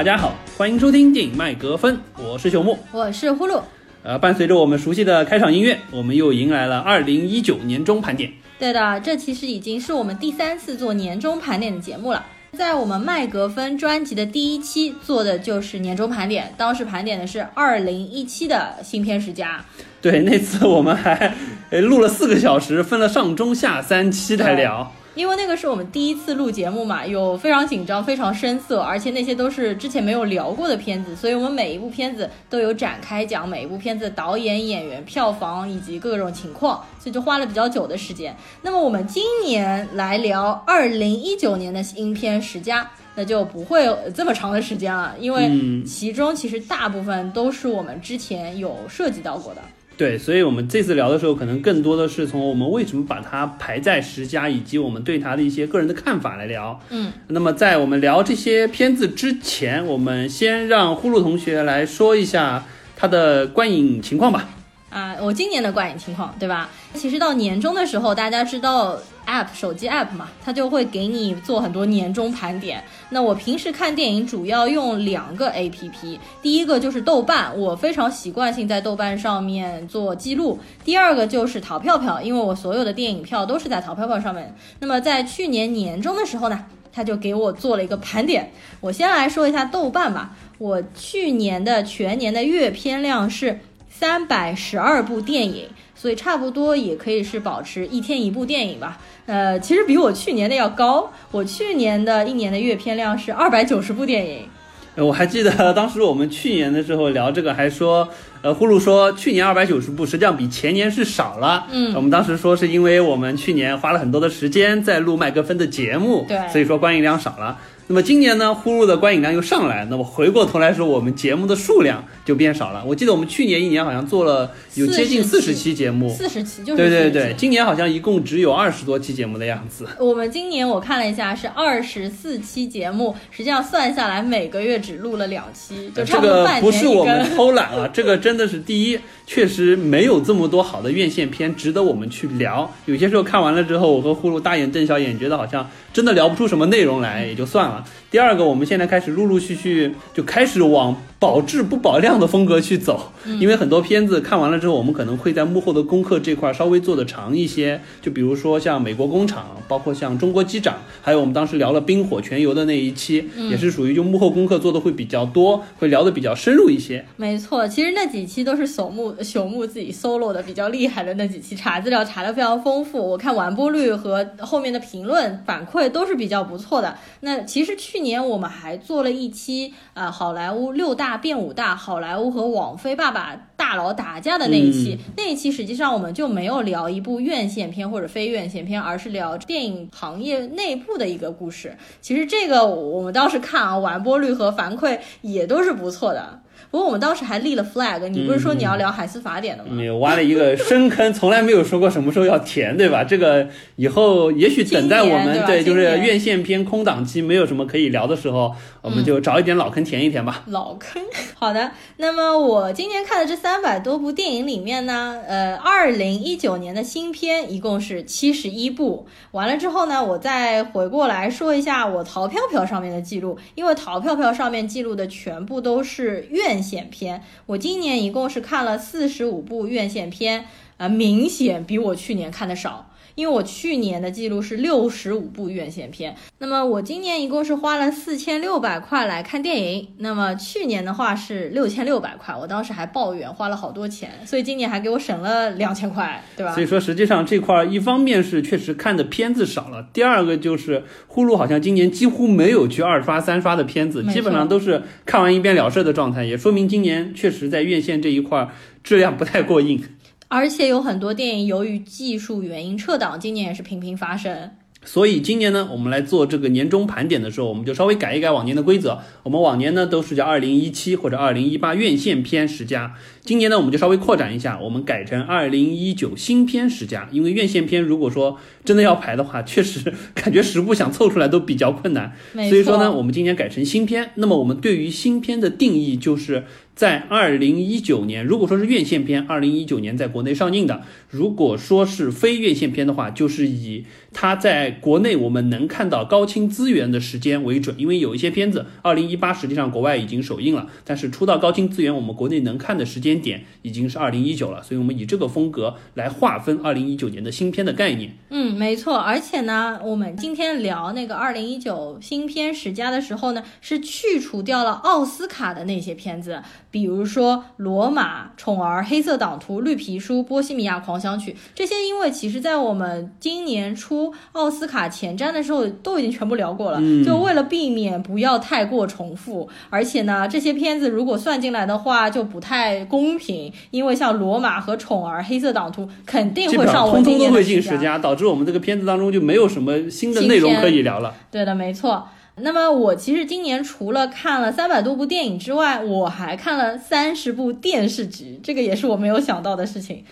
大家好，欢迎收听电影麦格芬，我是朽木，我是呼噜。呃，伴随着我们熟悉的开场音乐，我们又迎来了二零一九年中盘点。对的，这其实已经是我们第三次做年终盘点的节目了。在我们麦格芬专辑的第一期做的就是年终盘点，当时盘点的是二零一七的新片十佳。对，那次我们还呃录了四个小时，分了上中下三期来聊。因为那个是我们第一次录节目嘛，有非常紧张、非常生涩，而且那些都是之前没有聊过的片子，所以我们每一部片子都有展开讲每一部片子的导演、演员、票房以及各种情况，所以就花了比较久的时间。那么我们今年来聊二零一九年的新片十佳，那就不会有这么长的时间了，因为其中其实大部分都是我们之前有涉及到过的。对，所以我们这次聊的时候，可能更多的是从我们为什么把它排在十佳，以及我们对它的一些个人的看法来聊。嗯，那么在我们聊这些片子之前，我们先让呼噜同学来说一下他的观影情况吧。啊，我今年的观影情况，对吧？其实到年终的时候，大家知道 App 手机 App 嘛，它就会给你做很多年终盘点。那我平时看电影主要用两个 APP，第一个就是豆瓣，我非常习惯性在豆瓣上面做记录；第二个就是淘票票，因为我所有的电影票都是在淘票票上面。那么在去年年终的时候呢，他就给我做了一个盘点。我先来说一下豆瓣吧，我去年的全年的阅片量是。三百十二部电影，所以差不多也可以是保持一天一部电影吧。呃，其实比我去年的要高。我去年的一年的阅片量是二百九十部电影。我还记得 当时我们去年的时候聊这个，还说，呃，呼噜说去年二百九十部实际上比前年是少了。嗯，我们当时说是因为我们去年花了很多的时间在录麦克风的节目，对，所以说观影量少了。那么今年呢，呼噜的观影量又上来，那么回过头来说，我们节目的数量就变少了。我记得我们去年一年好像做了有接近四十期节目，四十期就是对对对，今年好像一共只有二十多期节目的样子。我们今年我看了一下是二十四期节目，实际上算下来每个月只录了两期，就差不多半年这个不是我们偷懒啊，这个真的是第一，确实没有这么多好的院线片值得我们去聊。有些时候看完了之后，我和呼噜大眼瞪小眼，觉得好像。真的聊不出什么内容来，也就算了。第二个，我们现在开始陆陆续续就开始往。保质不保量的风格去走，因为很多片子看完了之后，我们可能会在幕后的功课这块稍微做的长一些。就比如说像美国工厂，包括像中国机长，还有我们当时聊了冰火全游的那一期，也是属于就幕后功课做的会比较多，会聊的比较深入一些。没错，其实那几期都是朽木朽木自己 solo 的比较厉害的那几期，查资料查的非常丰富。我看完播率和后面的评论反馈都是比较不错的。那其实去年我们还做了一期啊，好莱坞六大。变五大好莱坞和网飞爸爸大佬打架的那一期，那一期实际上我们就没有聊一部院线片或者非院线片，而是聊电影行业内部的一个故事。其实这个我们当时看啊，完播率和反馈也都是不错的。不过我们当时还立了 flag，你不是说你要聊海思法典的吗？没有，挖了一个深坑，从来没有说过什么时候要填，对吧？这个以后也许等待我们对，就是院线片空档期没有什么可以聊的时候，我们就找一点老坑填一填吧。老坑，好的。那么我今年看的这三百多部电影里面呢，呃，二零一九年的新片一共是七十一部。完了之后呢，我再回过来说一下我淘票票上面的记录，因为淘票票上面记录的全部都是院。院线片，我今年一共是看了四十五部院线片，啊，明显比我去年看的少。因为我去年的记录是六十五部院线片，那么我今年一共是花了四千六百块来看电影。那么去年的话是六千六百块，我当时还抱怨花了好多钱，所以今年还给我省了两千块，对吧？所以说实际上这块一方面是确实看的片子少了，第二个就是呼噜好像今年几乎没有去二刷三刷的片子，基本上都是看完一遍了事的状态，也说明今年确实在院线这一块质量不太过硬。而且有很多电影由于技术原因撤档，今年也是频频发生。所以今年呢，我们来做这个年终盘点的时候，我们就稍微改一改往年的规则。我们往年呢都是叫二零一七或者二零一八院线片十佳，今年呢我们就稍微扩展一下，我们改成二零一九新片十佳。因为院线片如果说真的要排的话，确实 感觉十部想凑出来都比较困难。所以说呢，我们今年改成新片。那么我们对于新片的定义就是。在二零一九年，如果说是院线片，二零一九年在国内上映的；如果说是非院线片的话，就是以它在国内我们能看到高清资源的时间为准。因为有一些片子，二零一八实际上国外已经首映了，但是出到高清资源，我们国内能看的时间点已经是二零一九了。所以我们以这个风格来划分二零一九年的新片的概念。嗯，没错。而且呢，我们今天聊那个二零一九新片十佳的时候呢，是去除掉了奥斯卡的那些片子，比如说《罗马》《宠儿》《黑色党徒》《绿皮书》《波西米亚狂想曲》这些，因为其实在我们今年出奥斯卡前瞻的时候都已经全部聊过了，就为了避免不要太过重复。而且呢，这些片子如果算进来的话，就不太公平，因为像《罗马》和《宠儿》《黑色党徒》肯定会上我们今年的十佳，导致我们这个片子当中就没有什么新的内容可以聊了。对的，没错。那么我其实今年除了看了三百多部电影之外，我还看了三十部电视剧，这个也是我没有想到的事情。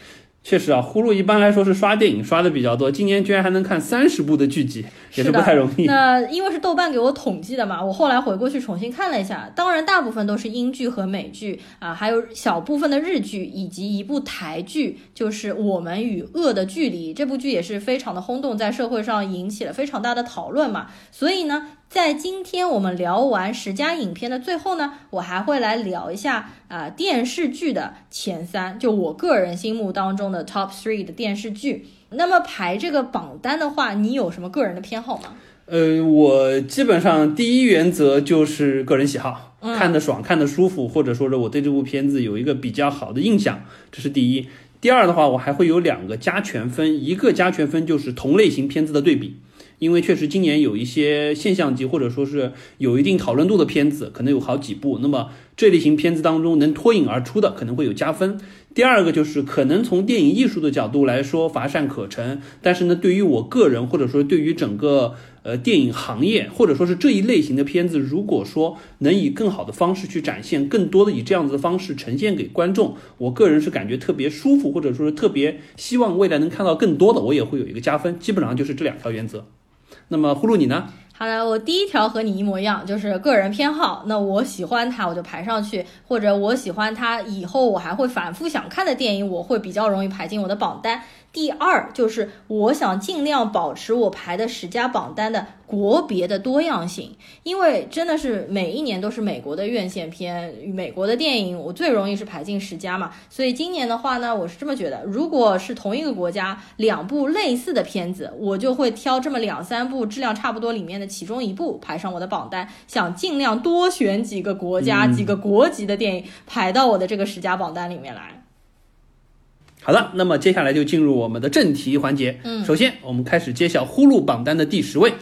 确实啊，呼噜一般来说是刷电影刷的比较多，今年居然还能看三十部的剧集，也是不太容易。那因为是豆瓣给我统计的嘛，我后来回过去重新看了一下，当然大部分都是英剧和美剧啊，还有小部分的日剧，以及一部台剧，就是《我们与恶的距离》这部剧也是非常的轰动，在社会上引起了非常大的讨论嘛，所以呢。在今天我们聊完十佳影片的最后呢，我还会来聊一下啊电视剧的前三，就我个人心目当中的 top three 的电视剧。那么排这个榜单的话，你有什么个人的偏好吗？呃，我基本上第一原则就是个人喜好，看得爽，看得舒服，或者说是我对这部片子有一个比较好的印象，这是第一。第二的话，我还会有两个加权分，一个加权分就是同类型片子的对比。因为确实今年有一些现象级或者说是有一定讨论度的片子，可能有好几部。那么这类型片子当中能脱颖而出的，可能会有加分。第二个就是可能从电影艺术的角度来说乏善可陈，但是呢，对于我个人或者说对于整个呃电影行业或者说是这一类型的片子，如果说能以更好的方式去展现，更多的以这样子的方式呈现给观众，我个人是感觉特别舒服，或者说是特别希望未来能看到更多的，我也会有一个加分。基本上就是这两条原则。那么呼噜你呢？好的，我第一条和你一模一样，就是个人偏好。那我喜欢它，我就排上去；或者我喜欢它，以后我还会反复想看的电影，我会比较容易排进我的榜单。第二就是我想尽量保持我排的十佳榜单的国别的多样性，因为真的是每一年都是美国的院线片，美国的电影，我最容易是排进十佳嘛。所以今年的话呢，我是这么觉得，如果是同一个国家两部类似的片子，我就会挑这么两三部质量差不多里面的其中一部排上我的榜单，想尽量多选几个国家、几个国籍的电影排到我的这个十佳榜单里面来。好的，那么接下来就进入我们的正题环节。嗯，首先我们开始揭晓呼噜榜单的第十位。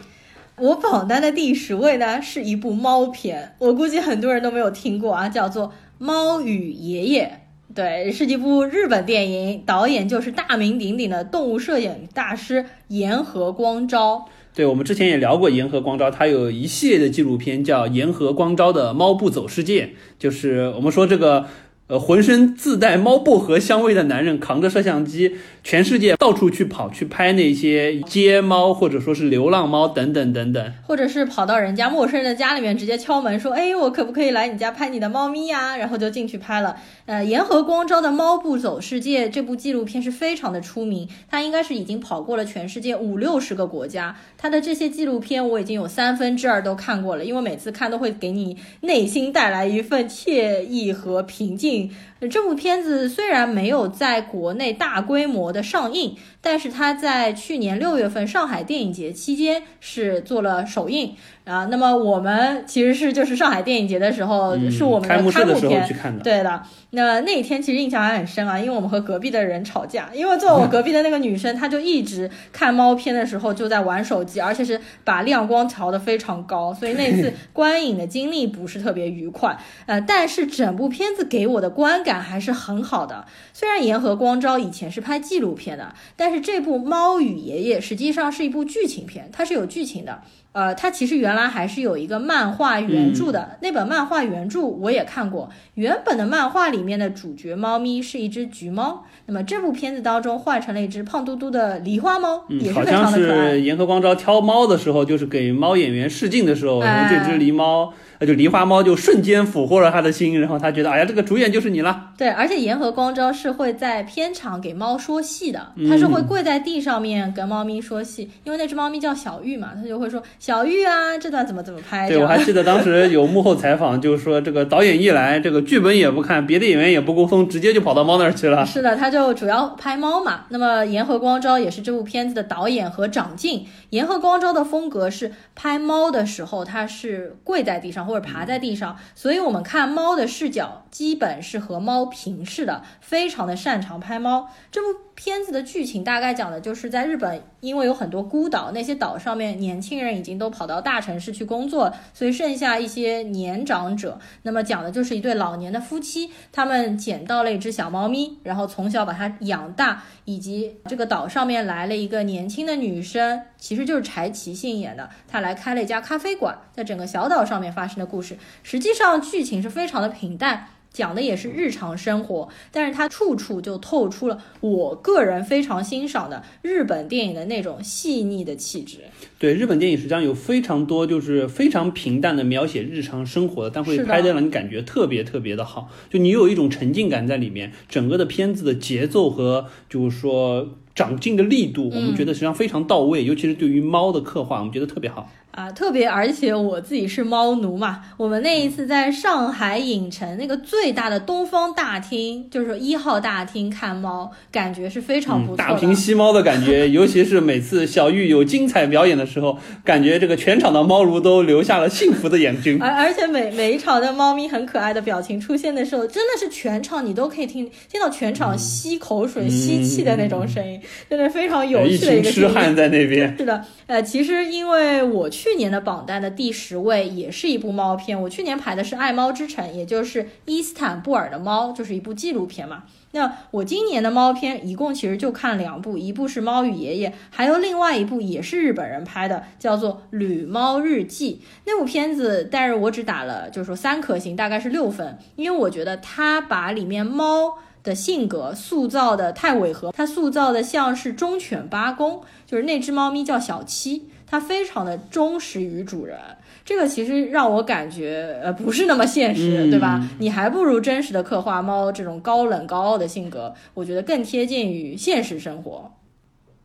我榜单的第十位呢，是一部猫片，我估计很多人都没有听过啊，叫做《猫与爷爷》。对，是一部日本电影，导演就是大名鼎鼎的动物摄影大师岩河光昭。对，我们之前也聊过岩河光昭，他有一系列的纪录片叫《岩河光昭的猫不走世界》，就是我们说这个。呃，浑身自带猫薄荷香味的男人扛着摄像机，全世界到处去跑，去拍那些街猫或者说是流浪猫等等等等，或者是跑到人家陌生人的家里面直接敲门说：“哎，我可不可以来你家拍你的猫咪呀？”然后就进去拍了。呃，岩河光昭的《猫不走世界》这部纪录片是非常的出名，他应该是已经跑过了全世界五六十个国家。他的这些纪录片我已经有三分之二都看过了，因为每次看都会给你内心带来一份惬意和平静。assim, 这部片子虽然没有在国内大规模的上映，但是它在去年六月份上海电影节期间是做了首映。啊，那么我们其实是就是上海电影节的时候，是我们的开幕片，对的。那那一天其实印象还很深啊，因为我们和隔壁的人吵架，因为坐我隔壁的那个女生，她就一直看猫片的时候就在玩手机，而且是把亮光调得非常高，所以那次 观影的经历不是特别愉快。呃，但是整部片子给我的观感还是很好的。虽然岩和光昭以前是拍纪录片的，但是这部《猫与爷爷》实际上是一部剧情片，它是有剧情的。呃，它其实原来还是有一个漫画原著的，那本漫画原著我也看过。原本的漫画里面的主角猫咪是一只橘猫，那么这部片子当中换成了一只胖嘟嘟的狸花猫，也是，非常像的可爱。是严河光昭挑猫的时候，就是给猫演员试镜的时候，这只狸猫，呃，就狸花猫就瞬间俘获了他的心，然后他觉得，哎呀，这个主演就是你了。对，而且岩和光昭是会在片场给猫说戏的，嗯他是会跪在地上面跟猫咪说戏，因为那只猫咪叫小玉嘛，他就会说小玉啊，这段怎么怎么拍。对，我还记得当时有幕后采访，就是说这个导演一来，这个剧本也不看，别的演员也不沟通，直接就跑到猫那儿去了。是的，他就主要拍猫嘛。那么岩和光昭也是这部片子的导演和长镜。岩和光昭的风格是拍猫的时候，他是跪在地上或者爬在地上，所以我们看猫的视角基本是和猫平视的，非常的擅长拍猫。这部片子的剧情大概讲的就是在日本，因为有很多孤岛，那些岛上面年轻人已经都跑到大城市去工作，所以剩下一些年长者。那么讲的就是一对老年的夫妻，他们捡到了一只小猫咪，然后从小把它养大，以及这个岛上面来了一个年轻的女生，其实就是柴崎幸演的，她来开了一家咖啡馆，在整个小岛上面发生的故事。实际上剧情是非常的平淡。讲的也是日常生活，但是它处处就透出了我个人非常欣赏的日本电影的那种细腻的气质。对，日本电影实际上有非常多就是非常平淡的描写日常生活的，但会拍的让你感觉特别特别的好，就你有一种沉浸感在里面，整个的片子的节奏和就是说长进的力度，我们觉得实际上非常到位，尤其是对于猫的刻画，我们觉得特别好。啊，特别而且我自己是猫奴嘛，我们那一次在上海影城那个最大的东方大厅，就是一号大厅看猫，感觉是非常不嗯，错的。大屏吸猫的感觉，尤其是每次小玉有精彩表演的时候，感觉这个全场的猫奴都留下了幸福的眼睛。而而且每每一场的猫咪很可爱的表情出现的时候，真的是全场你都可以听听到全场吸口水、吸气的那种声音，真的非常有趣的一群痴个经历。汉在那边。是的，呃，其实因为我去去年的榜单的第十位也是一部猫片，我去年排的是《爱猫之城》，也就是伊斯坦布尔的猫，就是一部纪录片嘛。那我今年的猫片一共其实就看两部，一部是《猫与爷爷》，还有另外一部也是日本人拍的，叫做《旅猫日记》。那部片子，但是我只打了就是说三颗星，大概是六分，因为我觉得它把里面猫。的性格塑造的太违和，它塑造的像是忠犬八公，就是那只猫咪叫小七，它非常的忠实于主人。这个其实让我感觉，呃，不是那么现实，嗯对吧？你还不如真实的刻画猫这种高冷高傲的性格，我觉得更贴近于现实生活。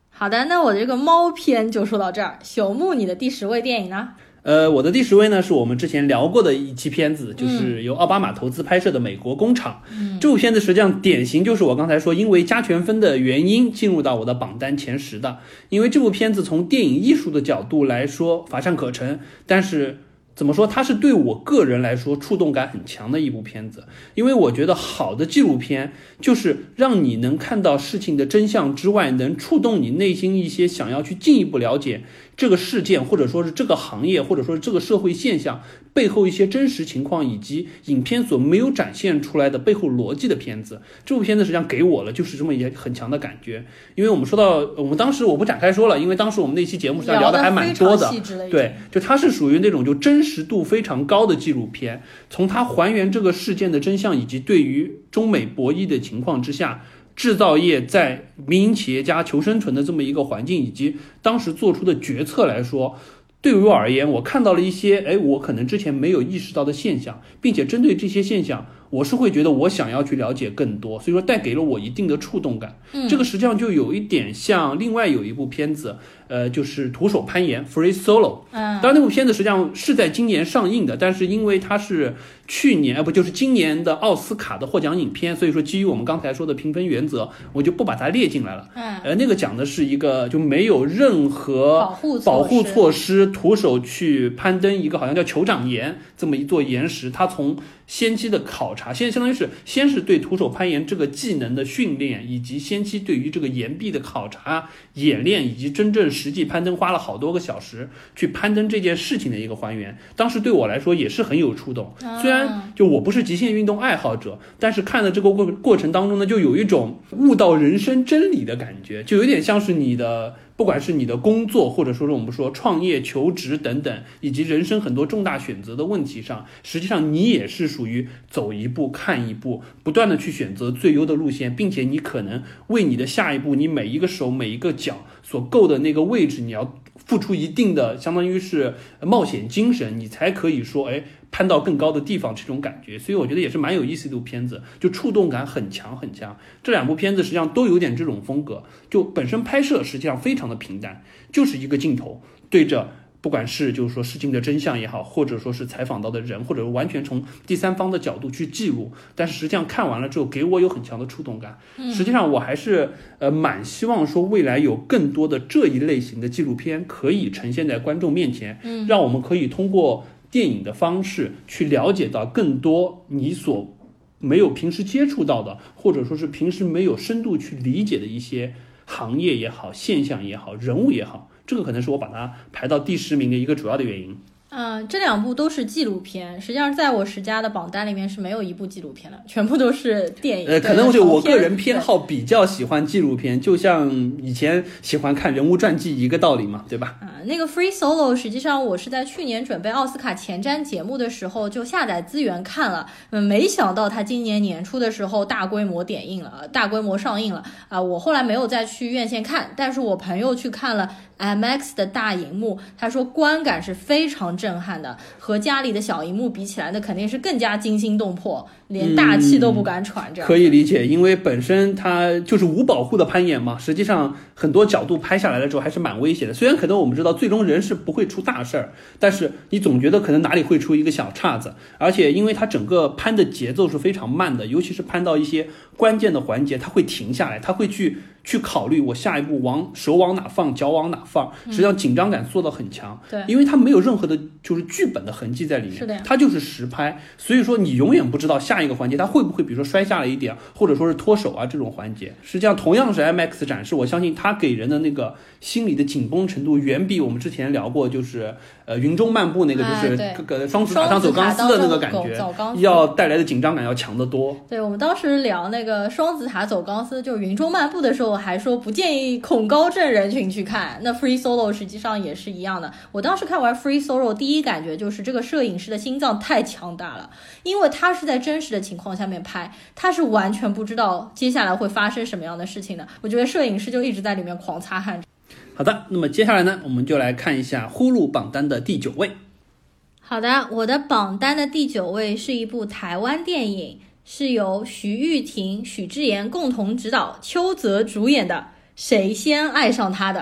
好的，那我的这个猫篇就说到这儿。朽木，你的第十位电影呢？呃，我的第十位呢是我们之前聊过的一期片子，就是由奥巴马投资拍摄的《美国工厂》。这部片子实际上典型就是我刚才说，因为加权分的原因进入到我的榜单前十的。因为这部片子从电影艺术的角度来说乏善可陈，但是怎么说，它是对我个人来说触动感很强的一部片子。因为我觉得好的纪录片就是让你能看到事情的真相之外，能触动你内心一些想要去进一步了解这个事件，或者说是这个行业，或者说是这个社会现象背后一些真实情况，以及影片所没有展现出来的背后逻辑的片子。这部片子实际上给我了就是这么一些很强的感觉。因为我们说到，我们当时我不展开说了，因为当时我们那期节目实际上聊的还蛮多的对，就它是属于那种就真实度非常高的纪录片，从它还原这个事件的真相，以及对于中美博弈的情况之下，制造业在民营企业家求生存的这么一个环境，以及当时做出的决策来说。对于我而言，我看到了一些，哎，我可能之前没有意识到的现象，并且针对这些现象，我是会觉得我想要去了解更多，所以说带给了我一定的触动感。嗯这个实际上就有一点像另外有一部片子，呃，就是徒手攀岩 （Free Solo）。嗯当然，那部片子实际上是在今年上映的，但是因为它是去年，啊，不就是今年的奥斯卡的获奖影片，所以说基于我们刚才说的评分原则，我就不把它列进来了。嗯，呃，那个讲的是一个就没有任何保护保护措施，徒手去攀登一个好像叫酋长岩这么一座岩石。他从先期的考察，现在相当于是先是对徒手攀岩这个技能的训练，以及先期对于这个岩壁的考察、演练，以及真正实际攀登花了好多个小时去攀登这件事情的一个还原。当时对我来说也是很有触动，虽然然就我不是极限运动爱好者，但是看了这个过过程当中呢，就有一种悟到人生真理的感觉，就有点像是你的。不管是你的工作，或者说是我们说创业、求职等等，以及人生很多重大选择的问题上，实际上你也是属于走一步看一步，不断的去选择最优的路线，并且你可能为你的下一步，你每一个手、每一个脚所够的那个位置，你要付出一定的，相当于是冒险精神，你才可以说，哎。攀到更高的地方，这种感觉，所以我觉得也是蛮有意思的一部片子，就触动感很强很强。这两部片子实际上都有点这种风格，就本身拍摄实际上非常的平淡，就是一个镜头对着，不管是就是说事情的真相也好，或者说是采访到的人，或者完全从第三方的角度去记录，但是实际上看完了之后，给我有很强的触动感。实际上我还是呃蛮希望说未来有更多的这一类型的纪录片可以呈现在观众面前，嗯，让我们可以通过。电影的方式去了解到更多你所没有平时接触到的，或者说是平时没有深度去理解的一些行业也好、现象也好、人物也好，这个可能是我把它排到第十名的一个主要的原因。嗯，这两部都是纪录片，实际上在我十佳的榜单里面是没有一部纪录片的，全部都是电影。呃，可能就我个人偏好比较喜欢纪录片，就像以前喜欢看人物传记一个道理嘛，对吧？啊，那个 Free Solo，实际上我是在去年准备奥斯卡前瞻节目的时候就下载资源看了，嗯，没想到它今年年初的时候大规模点映了，大规模上映了啊！我后来没有再去院线看，但是我朋友去看了。IMAX 的大荧幕，他说观感是非常震撼的，和家里的小荧幕比起来，那肯定是更加惊心动魄，连大气都不敢喘。这样可以理解，因为本身它就是无保护的攀岩嘛，实际上很多角度拍下来了之后还是蛮危险的。虽然可能我们知道最终人是不会出大事儿，但是你总觉得可能哪里会出一个小岔子。而且因为它整个攀的节奏是非常慢的，尤其是攀到一些关键的环节，它会停下来，它会去。去考虑我下一步往手往哪放，脚往哪放，实际上紧张感做到很强。对，因为它没有任何的，就是剧本的痕迹在里面。是的，它就是实拍，所以说你永远不知道下一个环节它会不会，比如说摔下了一点，或者说是脱手啊这种环节。实际上同样是 IMAX 展示，我相信它给人的那个心理的紧绷程度，远比我们之前聊过就是呃云中漫步那个就是各个双子塔上走钢丝的那个感觉，要带来的紧张感要强得多。对我们当时聊那个双子塔走钢丝，就是云中漫步的时候。我还说不建议恐高症人群去看，那 Free Solo 实际上也是一样的。我当时看完 Free Solo，第一感觉就是这个摄影师的心脏太强大了，因为他是在真实的情况下面拍，他是完全不知道接下来会发生什么样的事情的。我觉得摄影师就一直在里面狂擦汗。好的，那么接下来呢，我们就来看一下呼噜榜单的第九位。好的，我的榜单的第九位是一部台湾电影。是由徐玉婷、许志妍共同执导，邱泽主演的《谁先爱上他的》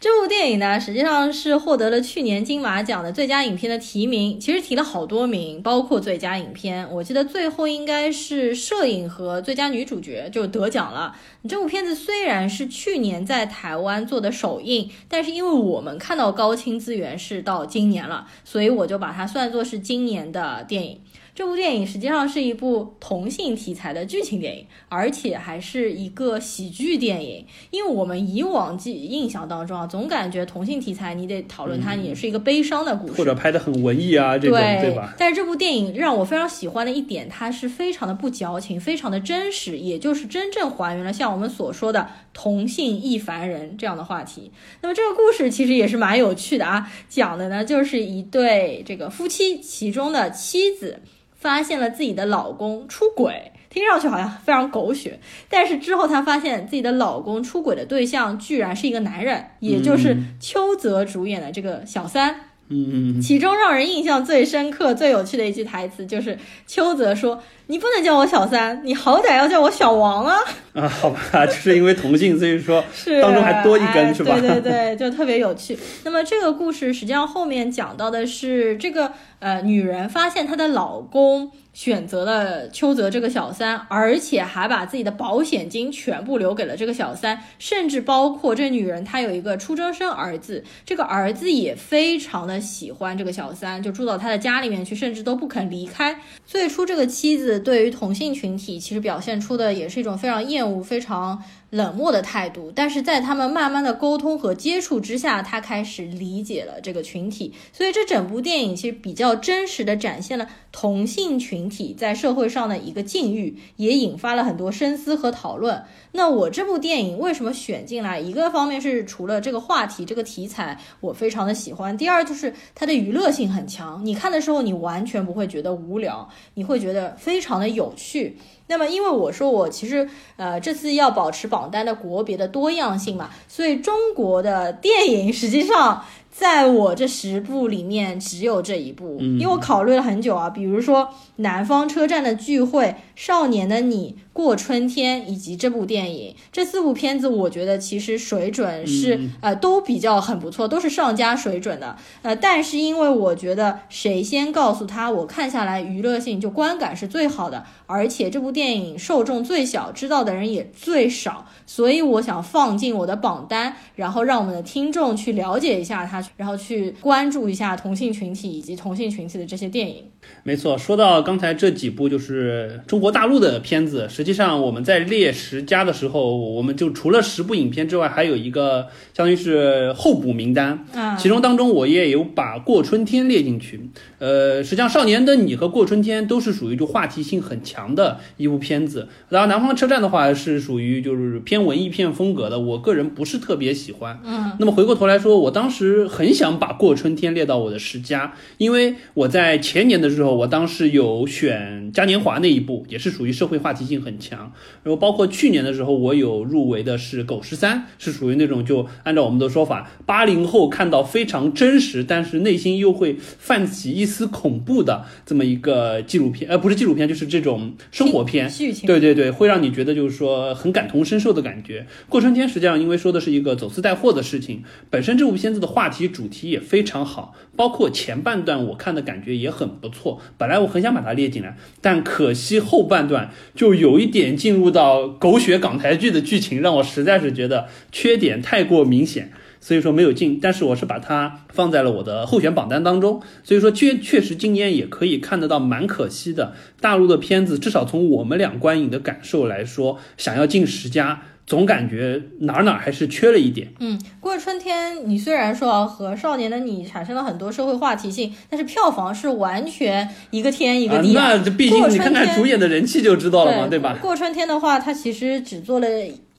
这部电影呢，实际上是获得了去年金马奖的最佳影片的提名。其实提了好多名，包括最佳影片，我记得最后应该是摄影和最佳女主角就得奖了。这部片子虽然是去年在台湾做的首映，但是因为我们看到高清资源是到今年了，所以我就把它算作是今年的电影。这部电影实际上是一部同性题材的剧情电影，而且还是一个喜剧电影。因为我们以往记印象当中啊，总感觉同性题材你得讨论它也是一个悲伤的故事，或者拍的很文艺啊这种，对吧？但是这部电影让我非常喜欢的一点，它是非常的不矫情，非常的真实，也就是真正还原了像我们所说的同性亦凡人这样的话题。那么这个故事其实也是蛮有趣的啊，讲的呢就是一对这个夫妻，其中的妻子。发现了自己的老公出轨，听上去好像非常狗血，但是之后她发现自己的老公出轨的对象居然是一个男人，也就是邱泽主演的这个小三。嗯，其中让人印象最深刻、最有趣的一句台词就是邱泽说：“你不能叫我小三，你好歹要叫我小王啊！”啊，好吧，就是因为同性，所以说是当中还多一根，是吧？对对对，就特别有趣。那么这个故事实际上后面讲到的是这个呃女人发现她的老公。选择了邱泽这个小三，而且还把自己的保险金全部留给了这个小三，甚至包括这女人她有一个初中生儿子，这个儿子也非常的喜欢这个小三，就住到他的家里面去，甚至都不肯离开。最初这个妻子对于同性群体其实表现出的也是一种非常厌恶、非常。冷漠的态度，但是在他们慢慢的沟通和接触之下，他开始理解了这个群体。所以这整部电影其实比较真实的展现了同性群体在社会上的一个境遇，也引发了很多深思和讨论。那我这部电影为什么选进来？一个方面是除了这个话题、这个题材我非常的喜欢，第二就是它的娱乐性很强。你看的时候，你完全不会觉得无聊，你会觉得非常的有趣。那么，因为我说我其实呃这次要保持榜单的国别的多样性嘛，所以中国的电影实际上。在我这十部里面，只有这一部，因为我考虑了很久啊。比如说《南方车站的聚会》、《少年的你》、《过春天》以及这部电影，这四部片子，我觉得其实水准是呃都比较很不错，都是上佳水准的。呃，但是因为我觉得谁先告诉他，我看下来娱乐性就观感是最好的，而且这部电影受众最小，知道的人也最少，所以我想放进我的榜单，然后让我们的听众去了解一下它。然后去关注一下同性群体以及同性群体的这些电影。没错，说到刚才这几部就是中国大陆的片子，实际上我们在列十佳的时候，我们就除了十部影片之外，还有一个相当于是候补名单。啊，其中当中我也有把《过春天》列进去。呃，实际上《少年的你》和《过春天》都是属于就话题性很强的一部片子。然后《南方车站》的话是属于就是偏文艺片风格的，我个人不是特别喜欢。嗯，那么回过头来说，我当时很想把《过春天》列到我的十佳，因为我在前年的。时候，我当时有选嘉年华那一部，也是属于社会话题性很强。然后包括去年的时候，我有入围的是《狗十三》，是属于那种就按照我们的说法，八零后看到非常真实，但是内心又会泛起一丝恐怖的这么一个纪录片，呃，不是纪录片，就是这种生活片。对对对，会让你觉得就是说很感同身受的感觉。《过春天》实际上因为说的是一个走私带货的事情，本身这部片子的话题主题也非常好，包括前半段我看的感觉也很不错。错，本来我很想把它列进来，但可惜后后半段就有一点进入到狗血港台剧的剧情，让我实在是觉得缺点太过明显，所以说没有进。但是我是把它放在了我的候选榜单当中，所以说确确实今年也可以看得到蛮可惜的，大陆的片子至少从我们俩观影的感受来说，想要进十佳。总感觉哪哪还是缺了一点。嗯，过春天，你虽然说和少年的你产生了很多社会话题性，但是票房是完全一个天一个地。那这毕竟你看看主演的人气就知道了嘛，对吧？过春天的话，它其实只做了。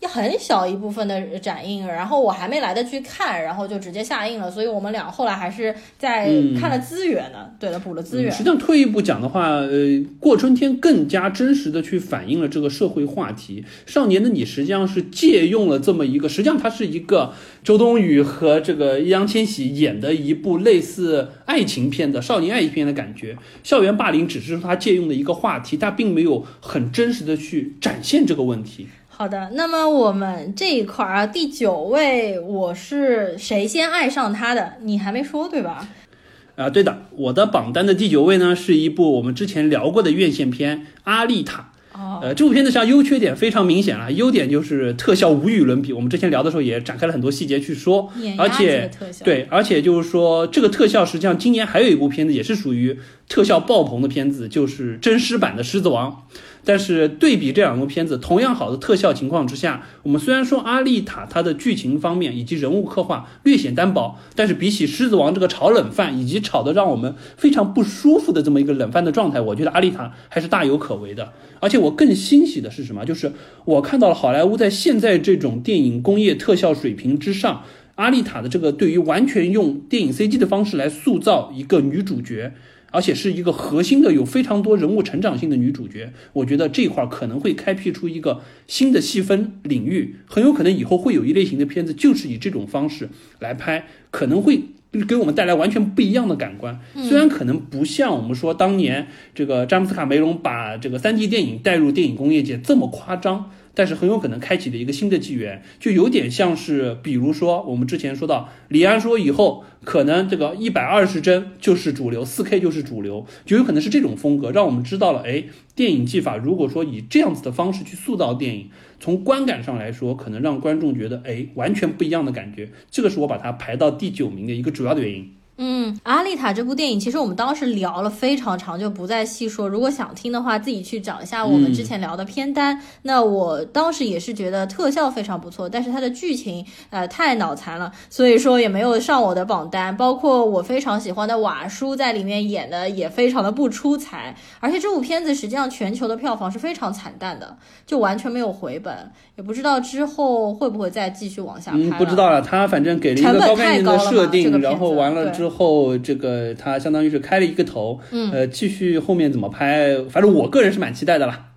很小一部分的展映，然后我还没来得及看，然后就直接下映了，所以我们俩后来还是在看了资源呢。对了，补了资源。实际上退一步讲的话，呃，过春天更加真实的去反映了这个社会话题。少年的你实际上是借用了这么一个，实际上它是一个周冬雨和这个易烊千玺演的一部类似爱情片的少年爱情片的感觉。校园霸凌只是他借用的一个话题，他并没有很真实的去展现这个问题。好的，那么我们这一块儿啊，第九位我是谁先爱上他的？你还没说对吧？啊，对的，我的榜单的第九位呢，是一部我们之前聊过的院线片《阿丽塔》。哦，呃，这部片子上优缺点非常明显了，优点就是特效无与伦比。我们之前聊的时候也展开了很多细节去说，而且对，而且就是说这个特效实际上今年还有一部片子也是属于特效爆棚的片子，就是真实版的《狮子王》。但是对比这两部片子同样好的特效情况之下，我们虽然说《阿丽塔》它的剧情方面以及人物刻画略显单薄，但是比起《狮子王》这个炒冷饭以及炒的让我们非常不舒服的这么一个冷饭的状态，我觉得《阿丽塔》还是大有可为的。而且我更欣喜的是什么？就是我看到了好莱坞在现在这种电影工业特效水平之上，《阿丽塔》的这个对于完全用电影 CG 的方式来塑造一个女主角。而且是一个核心的、有非常多人物成长性的女主角，我觉得这块可能会开辟出一个新的细分领域，很有可能以后会有一类型的片子就是以这种方式来拍，可能会给我们带来完全不一样的感官。虽然可能不像我们说当年这个詹姆斯卡梅隆把这个三 D 电影带入电影工业界这么夸张。但是很有可能开启了一个新的纪元，就有点像是，比如说我们之前说到，李安说以后可能这个一百二十帧就是主流，四 K 就是主流，就有可能是这种风格，让我们知道了，哎，电影技法如果说以这样子的方式去塑造电影，从观感上来说，可能让观众觉得，哎，完全不一样的感觉。这个是我把它排到第九名的一个主要的原因。嗯，阿丽塔这部电影，其实我们当时聊了非常长，就不再细说。如果想听的话，自己去找一下我们之前聊的片单。那我当时也是觉得特效非常不错，但是它的剧情呃太脑残了，所以说也没有上我的榜单。包括我非常喜欢的瓦叔在里面演的也非常的不出彩，而且这部片子实际上全球的票房是非常惨淡的，就完全没有回本，也不知道之后会不会再继续往下拍。嗯，不知道了，他反正给了一个高概念的设定，然后完了之后。之后，这个他相当于是开了一个头，嗯，呃，继续后面怎么拍，反正我个人是蛮期待的啦。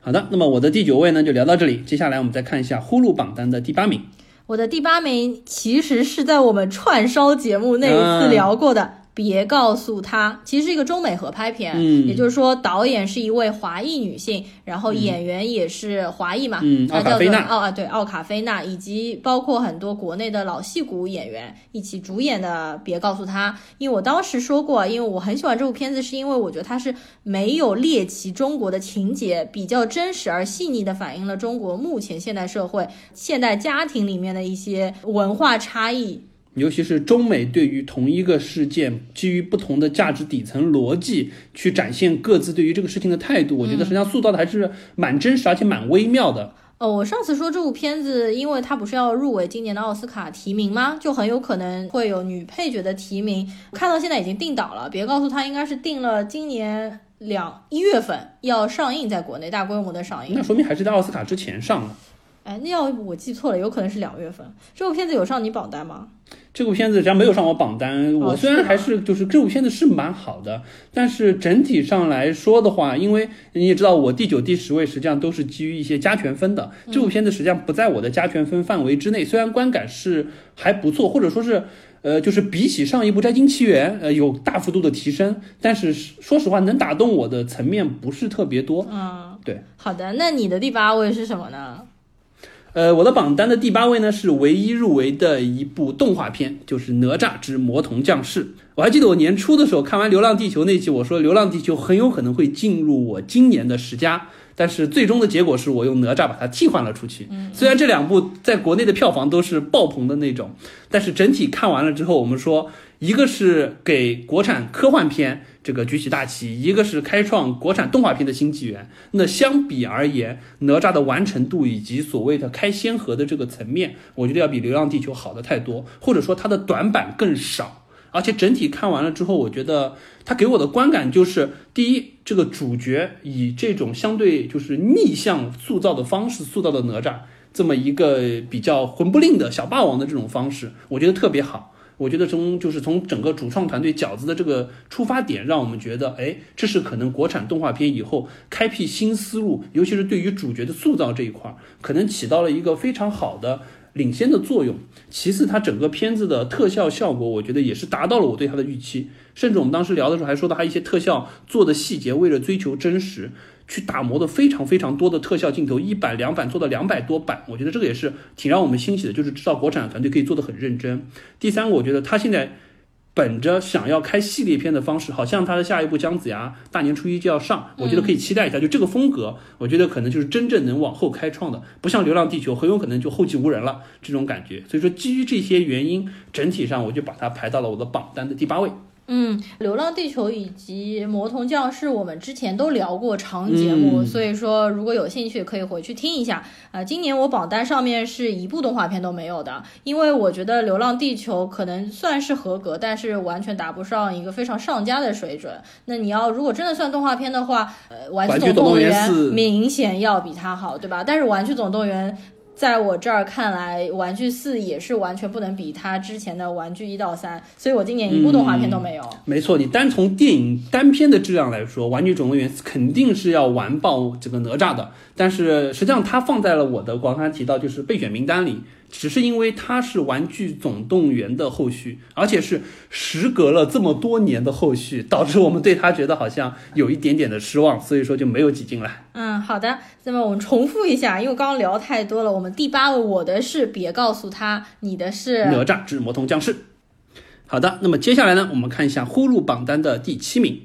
好的，那么我的第九位呢，就聊到这里。接下来我们再看一下呼噜榜单的第八名。我的第八名其实是在我们串烧节目那一次聊过的。别告诉他，其实是一个中美合拍片，嗯，也就是说导演是一位华裔女性，然后演员也是华裔嘛，嗯，奥卡菲娜，奥啊对，奥卡菲娜，以及包括很多国内的老戏骨演员一起主演的。别告诉他，因为我当时说过，因为我很喜欢这部片子，是因为我觉得它是没有猎奇中国的情节，比较真实而细腻的反映了中国目前现代社会、现代家庭里面的一些文化差异。尤其是中美对于同一个事件，基于不同的价值底层逻辑去展现各自对于这个事情的态度，我觉得实际上塑造的还是蛮真实，而且蛮微妙的。哦，我上次说这部片子，因为它不是要入围今年的奥斯卡提名吗？就很有可能会有女配角的提名。看到现在已经定档了，别告诉他，应该是定了今年两一月份要上映，在国内大规模的上映。那说明还是在奥斯卡之前上了。哎，那要我记错了，有可能是两月份。这部片子有上你榜单吗？这部片子实际上没有上我榜单。我虽然还是就是这部片子是蛮好的，但是整体上来说的话，因为你也知道我第九、第十位实际上都是基于一些加权分的。这部片子实际上不在我的加权分范围之内。虽然观感是还不错，或者说是呃，就是比起上一部《摘金奇缘》呃有大幅度的提升，但是说实话，能打动我的层面不是特别多。嗯，对。好的，那你的第八位是什么呢？呃，我的榜单的第八位呢是唯一入围的一部动画片，就是《哪吒之魔童降世》。我还记得我年初的时候看完《流浪地球》那期，我说《流浪地球》很有可能会进入我今年的十佳，但是最终的结果是我用哪吒把它替换了出去。虽然这两部在国内的票房都是爆棚的那种，但是整体看完了之后，我们说一个是给国产科幻片。这个举起大旗，一个是开创国产动画片的新纪元。那相比而言，哪吒的完成度以及所谓的开先河的这个层面，我觉得要比《流浪地球》好的太多，或者说它的短板更少。而且整体看完了之后，我觉得它给我的观感就是：第一，这个主角以这种相对就是逆向塑造的方式塑造的哪吒，这么一个比较混不吝的小霸王的这种方式，我觉得特别好。我觉得从就是从整个主创团队饺子的这个出发点，让我们觉得，哎，这是可能国产动画片以后开辟新思路，尤其是对于主角的塑造这一块，可能起到了一个非常好的领先的作用。其次，它整个片子的特效效果，我觉得也是达到了我对它的预期。甚至我们当时聊的时候还说到，它一些特效做的细节，为了追求真实。去打磨的非常非常多的特效镜头，一版两版做到两百多版，我觉得这个也是挺让我们欣喜的，就是知道国产团队可以做的很认真。第三个，我觉得它现在本着想要开系列片的方式，好像他的下一部姜子牙大年初一就要上，我觉得可以期待一下。就这个风格，我觉得可能就是真正能往后开创的，不像《流浪地球》很有可能就后继无人了这种感觉。所以说，基于这些原因，整体上我就把它排到了我的榜单的第八位。嗯，《流浪地球》以及《魔童降世》，我们之前都聊过长节目，所以说如果有兴趣可以回去听一下。啊，今年我榜单上面是一部动画片都没有的，因为我觉得《流浪地球》可能算是合格，但是完全达不上一个非常上佳的水准。那你要如果真的算动画片的话，呃，《玩具总动员》明显要比它好，对吧？但是《玩具总动员》。在我这儿看来，《玩具四》也是完全不能比它之前的《玩具一到三》，所以我今年一部动画片都没有。没错，你单从电影单片的质量来说，《玩具总动员》肯定是要完爆这个哪吒的。但是实际上，它放在了我的刚才提到就是备选名单里。只是因为它是《玩具总动员》的后续，而且是时隔了这么多年的后续，导致我们对它觉得好像有一点点的失望，所以说就没有挤进来。嗯，好的，那么我们重复一下，因为刚刚聊太多了。我们第八位，我的是别告诉他，你的是哪吒之魔童降世。好的，那么接下来呢，我们看一下呼噜榜单的第七名。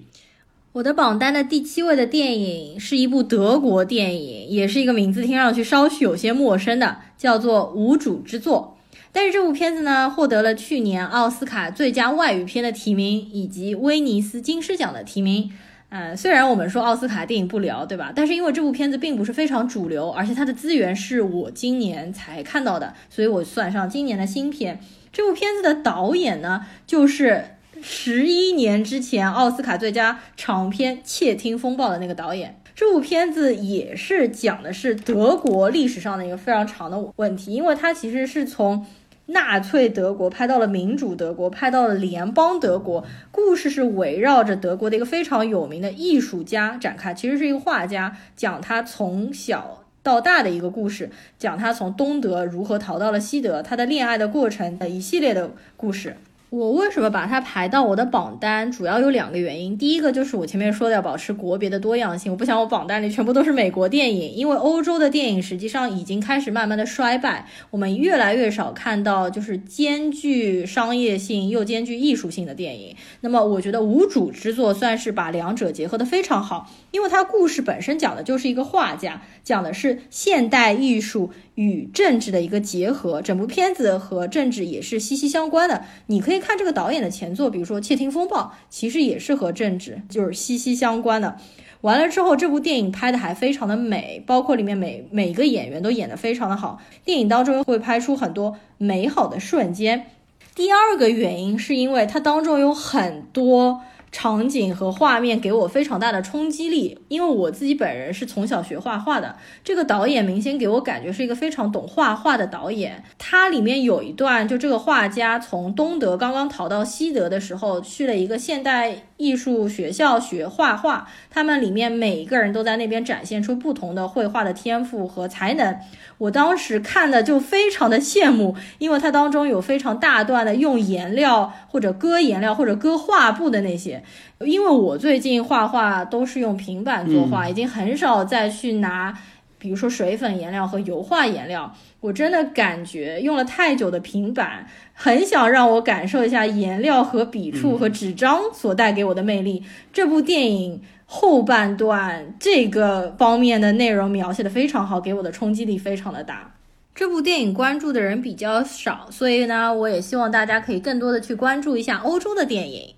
我的榜单的第七位的电影是一部德国电影，也是一个名字听上去稍许有些陌生的，叫做《无主之作》。但是这部片子呢，获得了去年奥斯卡最佳外语片的提名，以及威尼斯金狮奖的提名。呃，虽然我们说奥斯卡电影不聊，对吧？但是因为这部片子并不是非常主流，而且它的资源是我今年才看到的，所以我算上今年的新片。这部片子的导演呢，就是十一年之前奥斯卡最佳长片《窃听风暴》的那个导演。这部片子也是讲的是德国历史上的一个非常长的问题，因为它其实是从。纳粹德国拍到了民主德国，拍到了联邦德国。故事是围绕着德国的一个非常有名的艺术家展开，其实是一个画家，讲他从小到大的一个故事，讲他从东德如何逃到了西德，他的恋爱的过程的一系列的故事。我为什么把它排到我的榜单？主要有两个原因。第一个就是我前面说的要保持国别的多样性，我不想我榜单里全部都是美国电影，因为欧洲的电影实际上已经开始慢慢的衰败，我们越来越少看到就是兼具商业性又兼具艺术性的电影。那么我觉得无主之作算是把两者结合的非常好，因为它故事本身讲的就是一个画家，讲的是现代艺术。与政治的一个结合，整部片子和政治也是息息相关的。你可以看这个导演的前作，比如说《窃听风暴》，其实也是和政治就是息息相关的。完了之后，这部电影拍的还非常的美，包括里面每每个演员都演得非常的好。电影当中会拍出很多美好的瞬间。第二个原因是因为它当中有很多。场景和画面给我非常大的冲击力，因为我自己本人是从小学画画的。这个导演明显给我感觉是一个非常懂画画的导演。他里面有一段，就这个画家从东德刚刚逃到西德的时候，去了一个现代艺术学校学画画。他们里面每一个人都在那边展现出不同的绘画的天赋和才能。我当时看的就非常的羡慕，因为它当中有非常大段的用颜料或者割颜料或者割画布的那些。因为我最近画画都是用平板作画，已经很少再去拿，比如说水粉颜料和油画颜料。我真的感觉用了太久的平板，很想让我感受一下颜料和笔触和纸张所带给我的魅力。这部电影。后半段这个方面的内容描写的非常好，给我的冲击力非常的大。这部电影关注的人比较少，所以呢，我也希望大家可以更多的去关注一下欧洲的电影。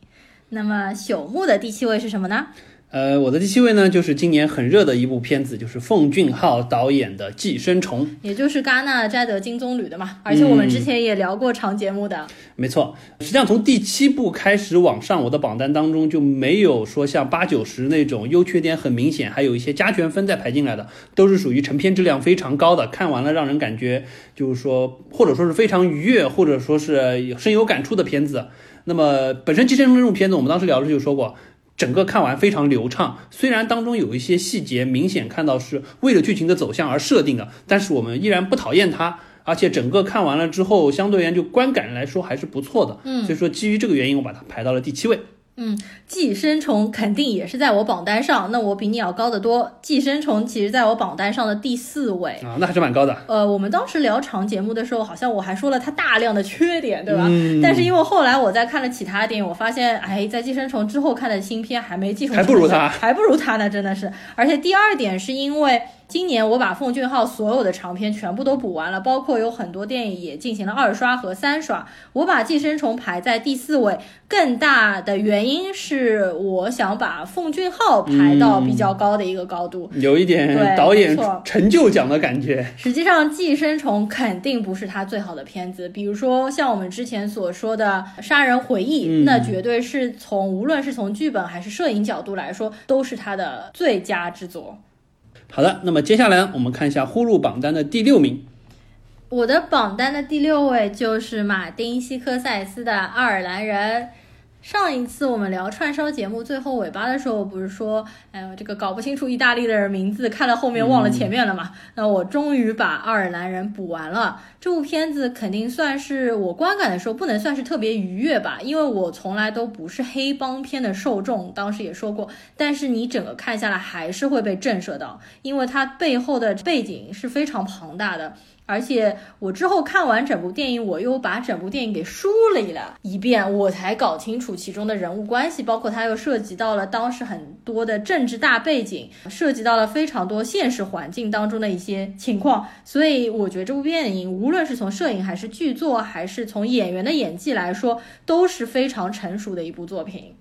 那么，朽木的第七位是什么呢？呃，我的第七位呢，就是今年很热的一部片子，就是奉俊昊导演的《寄生虫》，也就是戛纳摘得金棕榈的嘛。而且我们之前也聊过长节目的。没错，实际上从第七部开始往上，我的榜单当中就没有说像八九十那种优缺点很明显，还有一些加权分再排进来的，都是属于成片质量非常高的，看完了让人感觉就是说，或者说是非常愉悦，或者说是深有感触的片子。那么本身《寄生虫》这种片子，我们当时聊的时候就说过。整个看完非常流畅，虽然当中有一些细节明显看到是为了剧情的走向而设定的，但是我们依然不讨厌它，而且整个看完了之后，相对而言就观感来说还是不错的。嗯，所以说基于这个原因，我把它排到了第七位。嗯，寄生虫肯定也是在我榜单上，那我比你要高得多。寄生虫其实在我榜单上的第四位啊，那还是蛮高的。呃，我们当时聊长节目的时候，好像我还说了它大量的缺点，对吧？但是因为后来我在看了其他电影，我发现，哎，在寄生虫之后看的新片还没寄生虫还不如它，还不如它呢，真的是。而且第二点是因为。今年我把奉俊昊所有的长片全部都补完了，包括有很多电影也进行了二刷和三刷。我把《寄生虫》排在第四位，更大的原因是我想把奉俊昊排到比较高的一个高度，有一点导演成就奖的感觉。实际上，《寄生虫》肯定不是他最好的片子，比如说像我们之前所说的《杀人回忆》，那绝对是从无论是从剧本还是摄影角度来说，都是他的最佳之作。好的，那么接下来我们看一下呼入榜单的第六名。我的榜单的第六位就是马丁·西科塞斯的《爱尔兰人》。上一次我们聊串烧节目最后尾巴的时候，不是说，哎呦，这个搞不清楚意大利的人名字，看了后面忘了前面了嘛？那我终于把爱尔兰人补完了。这部片子肯定算是我观感的时候不能算是特别愉悦吧，因为我从来都不是黑帮片的受众，当时也说过。但是你整个看下来还是会被震慑到，因为它背后的背景是非常庞大的。而且我之后看完整部电影，我又把整部电影给梳理了一遍，我才搞清楚其中的人物关系，包括它又涉及到了当时很多的政治大背景，涉及到了非常多现实环境当中的一些情况。所以我觉得这部电影无论是从摄影还是剧作，还是从演员的演技来说，都是非常成熟的一部作品。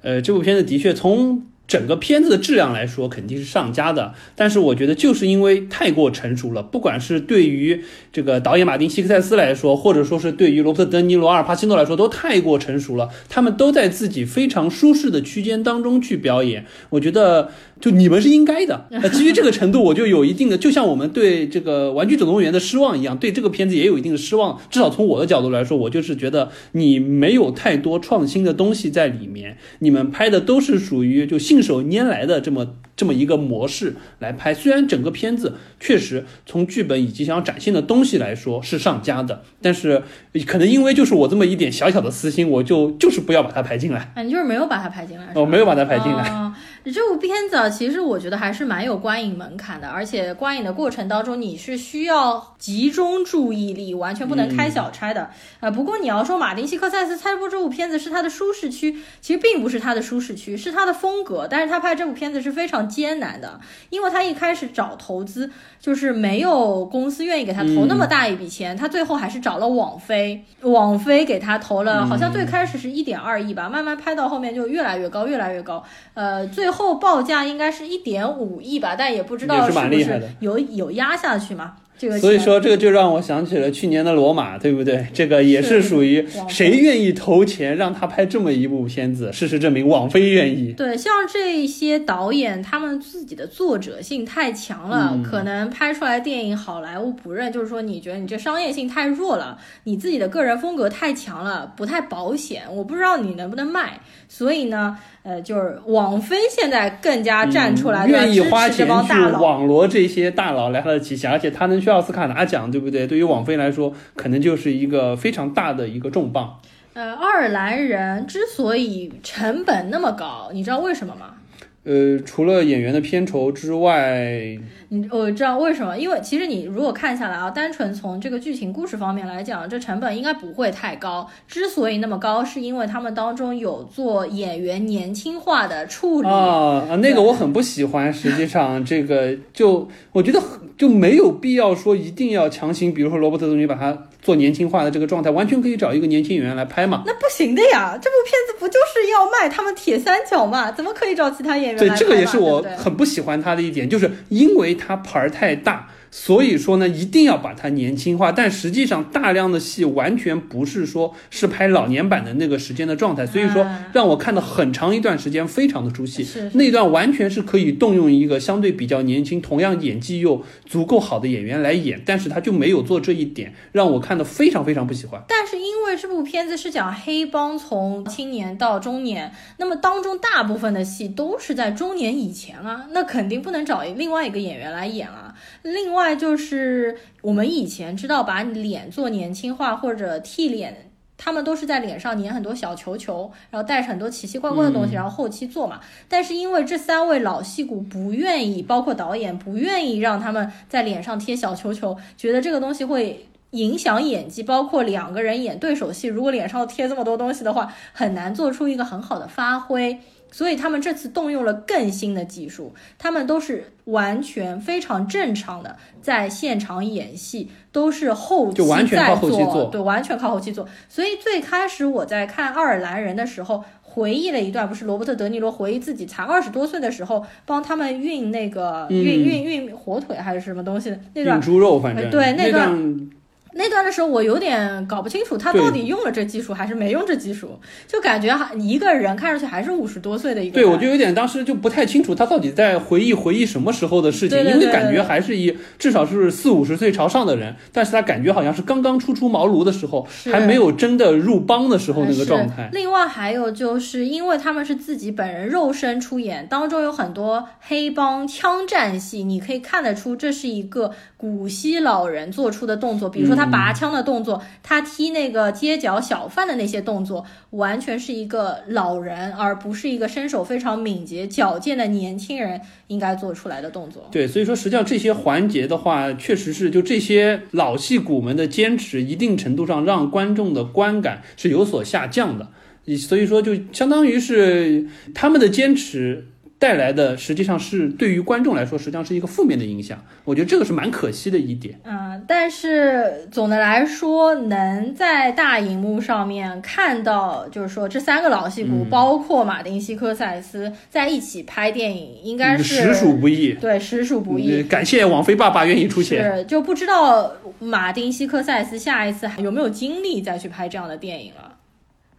呃，这部片子的确从。整个片子的质量来说肯定是上佳的，但是我觉得就是因为太过成熟了，不管是对于这个导演马丁·希克塞斯来说，或者说是对于罗伯特·德尼罗·阿尔帕西诺来说，都太过成熟了。他们都在自己非常舒适的区间当中去表演，我觉得。就你们是应该的，那基于这个程度，我就有一定的，就像我们对这个《玩具总动员》的失望一样，对这个片子也有一定的失望。至少从我的角度来说，我就是觉得你没有太多创新的东西在里面，你们拍的都是属于就信手拈来的这么这么一个模式来拍。虽然整个片子确实从剧本以及想要展现的东西来说是上佳的，但是可能因为就是我这么一点小小的私心，我就就是不要把它排进来。啊，你就是没有把它排进来？我，没有把它排进来。这部片子啊其实我觉得还是蛮有观影门槛的，而且观影的过程当中你是需要集中注意力，完全不能开小差的。呃，不过你要说马丁·西克塞斯拍部这部片子是他的舒适区，其实并不是他的舒适区，是他的风格。但是他拍这部片子是非常艰难的，因为他一开始找投资就是没有公司愿意给他投那么大一笔钱，他最后还是找了网飞，网飞给他投了，好像最开始是一点二亿吧，慢慢拍到后面就越来越高，越来越高。呃，最后报价应该是一点五亿吧，但也不知道是不是有有压下去嘛。这个所以说，这个就让我想起了去年的罗马，对不对？这个也是属于谁愿意投钱让他拍这么一部片子？事实证明，网飞愿意。对，像这些导演，他们自己的作者性太强了，可能拍出来电影好莱坞不认，就是说你觉得你这商业性太弱了，你自己的个人风格太强了，不太保险，我不知道你能不能卖。所以呢。呃，就是网飞现在更加站出来，愿意花钱去网罗这些大佬来他的旗下，而且他能去奥斯卡拿奖，对不对？对于网飞来说，可能就是一个非常大的一个重磅。呃，爱尔兰人之所以成本那么高，你知道为什么吗？呃，除了演员的片酬之外，你我知道为什么？因为其实你如果看下来啊，单纯从这个剧情故事方面来讲，这成本应该不会太高。之所以那么高，是因为他们当中有做演员年轻化的处理啊啊，那个我很不喜欢。实际上，这个就我觉得就没有必要说一定要强行，比如说罗伯特·德尼把他。做年轻化的这个状态，完全可以找一个年轻演员来拍嘛？那不行的呀，这部片子不就是要卖他们铁三角嘛？怎么可以找其他演员？对，这个也是我很不喜欢他的一点，就是因为他牌儿太大。所以说呢，一定要把它年轻化，但实际上大量的戏完全不是说是拍老年版的那个时间的状态，所以说让我看了很长一段时间非常的出戏。那段完全是可以动用一个相对比较年轻、同样演技又足够好的演员来演，但是他就没有做这一点，让我看的非常非常不喜欢。但是因为这部片子是讲黑帮从青年到中年，那么当中大部分的戏都是在中年以前啊，那肯定不能找另外一个演员来演啊，另外。外就是我们以前知道把脸做年轻化或者替脸，他们都是在脸上粘很多小球球，然后带上很多奇奇怪怪的东西，然后后期做嘛。但是因为这三位老戏骨不愿意，包括导演不愿意让他们在脸上贴小球球，觉得这个东西会影响演技。包括两个人演对手戏，如果脸上贴这么多东西的话，很难做出一个很好的发挥。所以他们这次动用了更新的技术，他们都是完全非常正常的在现场演戏，都是后期在做，对，完全靠后期做。所以最开始我在看爱尔兰人的时候，回忆了一段，不是罗伯特·德尼罗回忆自己才二十多岁的时候，帮他们运那个运运运火腿还是什么东西那段猪肉，反正对那段。那段的时候，我有点搞不清楚他到底用了这技术还是没用这技术，就感觉哈一个人看上去还是五十多岁的一个。对，我就有点当时就不太清楚他到底在回忆回忆什么时候的事情，因为感觉还是一至少是四五十岁朝上的人，但是他感觉好像是刚刚初出茅庐的时候，还没有真的入帮的时候那个状态。另外还有就是因为他们是自己本人肉身出演，当中有很多黑帮枪战戏，你可以看得出这是一个古稀老人做出的动作，比如说他。他拔枪的动作，他踢那个街角小贩的那些动作，完全是一个老人，而不是一个身手非常敏捷、矫健的年轻人应该做出来的动作。对，所以说实际上这些环节的话，确实是就这些老戏骨们的坚持，一定程度上让观众的观感是有所下降的。所以说，就相当于是他们的坚持。带来的实际上是对于观众来说，实际上是一个负面的影响。我觉得这个是蛮可惜的一点。嗯，但是总的来说，能在大荧幕上面看到，就是说这三个老戏骨，包括马丁·西科塞斯在一起拍电影，应该是实属不易。对，实属不易。感谢王菲爸爸愿意出钱。是，就不知道马丁·西科塞斯下一次还有没有精力再去拍这样的电影了。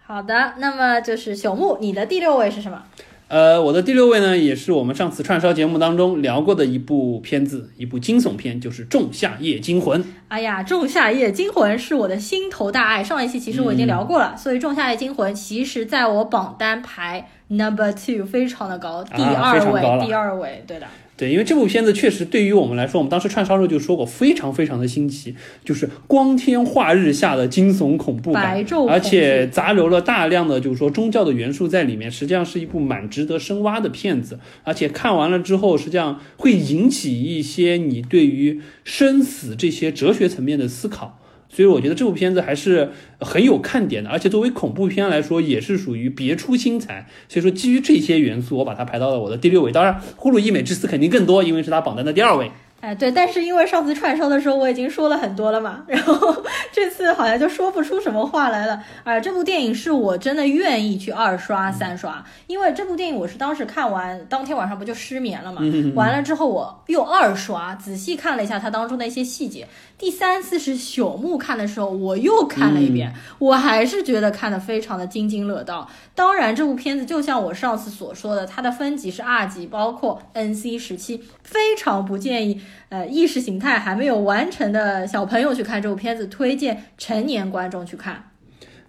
好的，那么就是朽木，你的第六位是什么？呃，我的第六位呢，也是我们上次串烧节目当中聊过的一部片子，一部惊悚片，就是《仲夏夜惊魂》。哎呀，《仲夏夜惊魂》是我的心头大爱，上一期其实我已经聊过了，所以《仲夏夜惊魂》其实在我榜单排 number two 非常的高，第二位，第二位，对的。对，因为这部片子确实对于我们来说，我们当时串烧时候就说过，非常非常的新奇，就是光天化日下的惊悚恐怖感，而且杂糅了大量的就是说宗教的元素在里面，实际上是一部蛮值得深挖的片子。而且看完了之后，实际上会引起一些你对于生死这些哲学层面的思考。所以我觉得这部片子还是很有看点的，而且作为恐怖片来说，也是属于别出心裁。所以说，基于这些元素，我把它排到了我的第六位。当然，《呼噜一美之死》肯定更多，因为是它榜单的第二位。哎，对，但是因为上次串烧的时候我已经说了很多了嘛，然后 这次好像就说不出什么话来了。啊，这部电影是我真的愿意去二刷三刷，因为这部电影我是当时看完当天晚上不就失眠了嘛，完了之后我又二刷，仔细看了一下它当中的一些细节。第三次是朽木看的时候，我又看了一遍，我还是觉得看的非常的津津乐道。当然，这部片子就像我上次所说的，它的分级是二级，包括 NC 十七，非常不建议呃意识形态还没有完成的小朋友去看这部片子，推荐成年观众去看。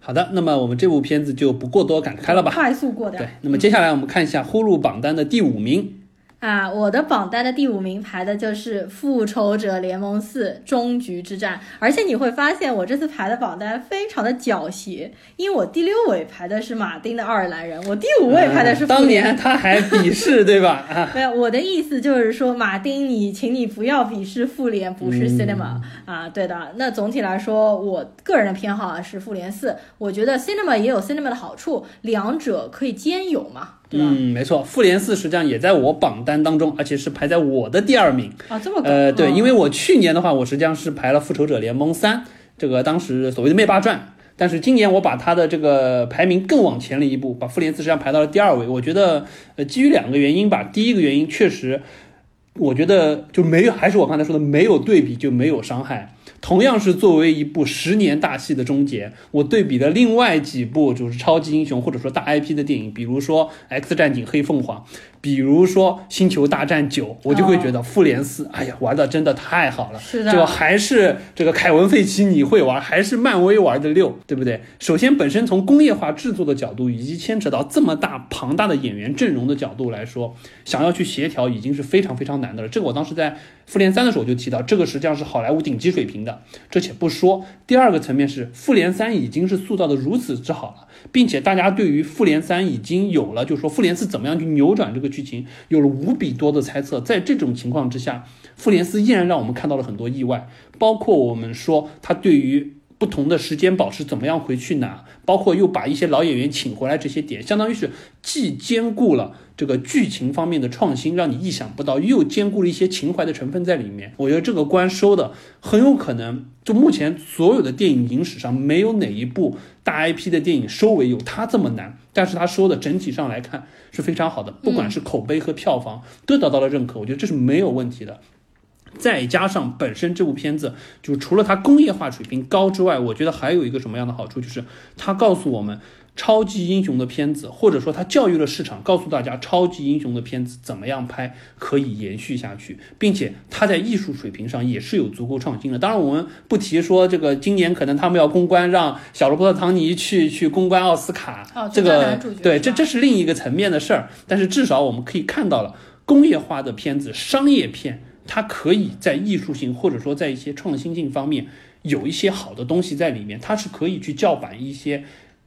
好的，那么我们这部片子就不过多展开了吧，快速过掉。对，那么接下来我们看一下呼噜榜单的第五名。啊，我的榜单的第五名排的就是《复仇者联盟四：终局之战》，而且你会发现我这次排的榜单非常的狡黠，因为我第六位排的是马丁的爱尔兰人，我第五位排的是。当年他还鄙视对吧？没有，我的意思就是说，马丁，你请你不要鄙视复联，不是 cinema 啊，对的。那总体来说，我个人的偏好啊是复联四，我觉得 cinema 也有 cinema 的好处，两者可以兼有嘛。嗯，没错，复联四实际上也在我榜单当中，而且是排在我的第二名啊，这么高。呃，对，因为我去年的话，我实际上是排了复仇者联盟三，这个当时所谓的灭霸传，但是今年我把它的这个排名更往前了一步，把复联四实际上排到了第二位。我觉得，呃，基于两个原因吧，第一个原因确实，我觉得就没有，还是我刚才说的，没有对比就没有伤害。同样是作为一部十年大戏的终结，我对比的另外几部就是超级英雄或者说大 IP 的电影，比如说《X 战警：黑凤凰》。比如说《星球大战九》，我就会觉得《复联四》，哎呀，玩的真的太好了。是的，就还是这个凯文·费奇你会玩，还是漫威玩的溜，对不对？首先，本身从工业化制作的角度，以及牵扯到这么大庞大的演员阵容的角度来说，想要去协调已经是非常非常难的了。这个我当时在《复联三》的时候就提到，这个实际上是好莱坞顶级水平的。这且不说，第二个层面是《复联三》已经是塑造的如此之好了。并且大家对于复联三已经有了，就说复联四怎么样去扭转这个剧情，有了无比多的猜测。在这种情况之下，复联四依然让我们看到了很多意外，包括我们说他对于不同的时间宝石怎么样回去拿，包括又把一些老演员请回来这些点，相当于是既兼顾了。这个剧情方面的创新让你意想不到，又兼顾了一些情怀的成分在里面。我觉得这个关收的很有可能，就目前所有的电影影史上没有哪一部大 IP 的电影收尾有它这么难。但是它收的整体上来看是非常好的，不管是口碑和票房都得到了认可，我觉得这是没有问题的。再加上本身这部片子，就除了它工业化水平高之外，我觉得还有一个什么样的好处，就是它告诉我们。超级英雄的片子，或者说它教育了市场，告诉大家超级英雄的片子怎么样拍可以延续下去，并且它在艺术水平上也是有足够创新的。当然，我们不提说这个今年可能他们要公关，让小罗伯特·唐尼去去公关奥斯卡，这个对，这这是另一个层面的事儿。但是至少我们可以看到了工业化的片子、商业片，它可以在艺术性或者说在一些创新性方面。有一些好的东西在里面，它是可以去叫板一些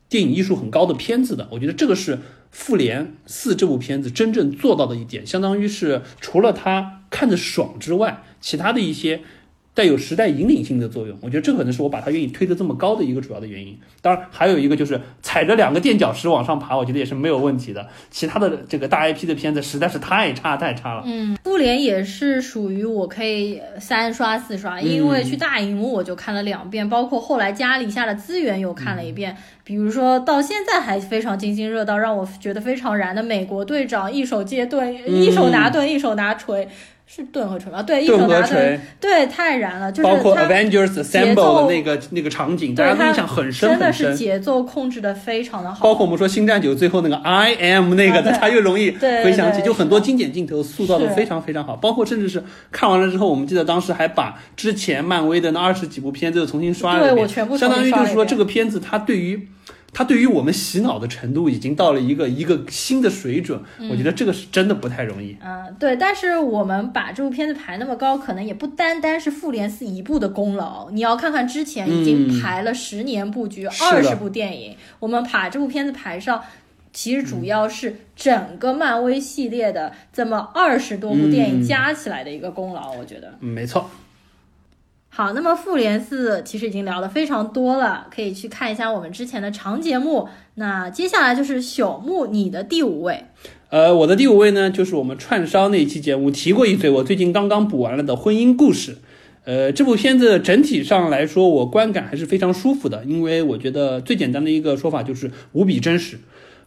电影艺术很高的片子的。我觉得这个是《复联四》这部片子真正做到的一点，相当于是除了它看着爽之外，其他的一些。带有时代引领性的作用，我觉得这可能是我把它愿意推得这么高的一个主要的原因。当然，还有一个就是踩着两个垫脚石往上爬，我觉得也是没有问题的。其他的这个大 IP 的片子实在是太差太差了。嗯，复联也是属于我可以三刷四刷，因为去大荧幕我就看了两遍，包括后来家里下的资源又看了一遍。比如说到现在还非常津津乐道，让我觉得非常燃的美国队长，一手接盾，一手拿盾，一手拿锤。是盾和锤吗？对，一手拿锤，对，太燃了，就是包括 Avengers Assemble 的那个那个场景，大家印象很深真的是节奏控制的非常的好。包括我们说星战九最后那个 I am 那个，大家越容易回想起，就很多经典镜头塑造的非常非常好。包括甚至是看完了之后，我们记得当时还把之前漫威的那二十几部片子又重新刷了一遍，相当于就是说这个片子它对于。它对于我们洗脑的程度已经到了一个一个新的水准，我觉得这个是真的不太容易。嗯，对。但是我们把这部片子排那么高，可能也不单单是复联四一部的功劳。你要看看之前已经排了十年布局，二十部电影，我们把这部片子排上，其实主要是整个漫威系列的这么二十多部电影加起来的一个功劳。我觉得，嗯，没错。好，那么复联四其实已经聊得非常多了，可以去看一下我们之前的长节目。那接下来就是朽木，你的第五位。呃，我的第五位呢，就是我们串烧那一期节目提过一嘴，我最近刚刚补完了的婚姻故事。呃，这部片子整体上来说，我观感还是非常舒服的，因为我觉得最简单的一个说法就是无比真实。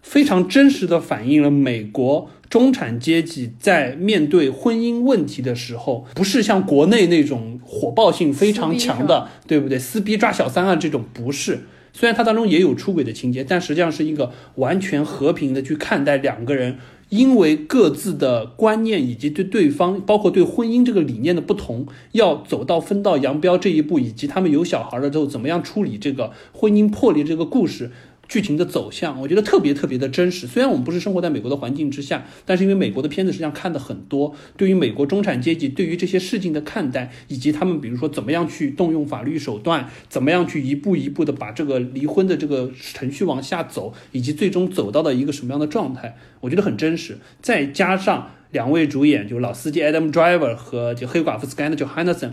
非常真实的反映了美国中产阶级在面对婚姻问题的时候，不是像国内那种火爆性非常强的，对不对？撕逼抓小三啊，这种不是。虽然它当中也有出轨的情节，但实际上是一个完全和平的去看待两个人，因为各自的观念以及对对方，包括对婚姻这个理念的不同，要走到分道扬镳这一步，以及他们有小孩了之后怎么样处理这个婚姻破裂这个故事。剧情的走向，我觉得特别特别的真实。虽然我们不是生活在美国的环境之下，但是因为美国的片子实际上看的很多，对于美国中产阶级对于这些事情的看待，以及他们比如说怎么样去动用法律手段，怎么样去一步一步的把这个离婚的这个程序往下走，以及最终走到了一个什么样的状态，我觉得很真实。再加上两位主演，就老司机 Adam Driver 和就黑寡妇 Scarlett Johansson。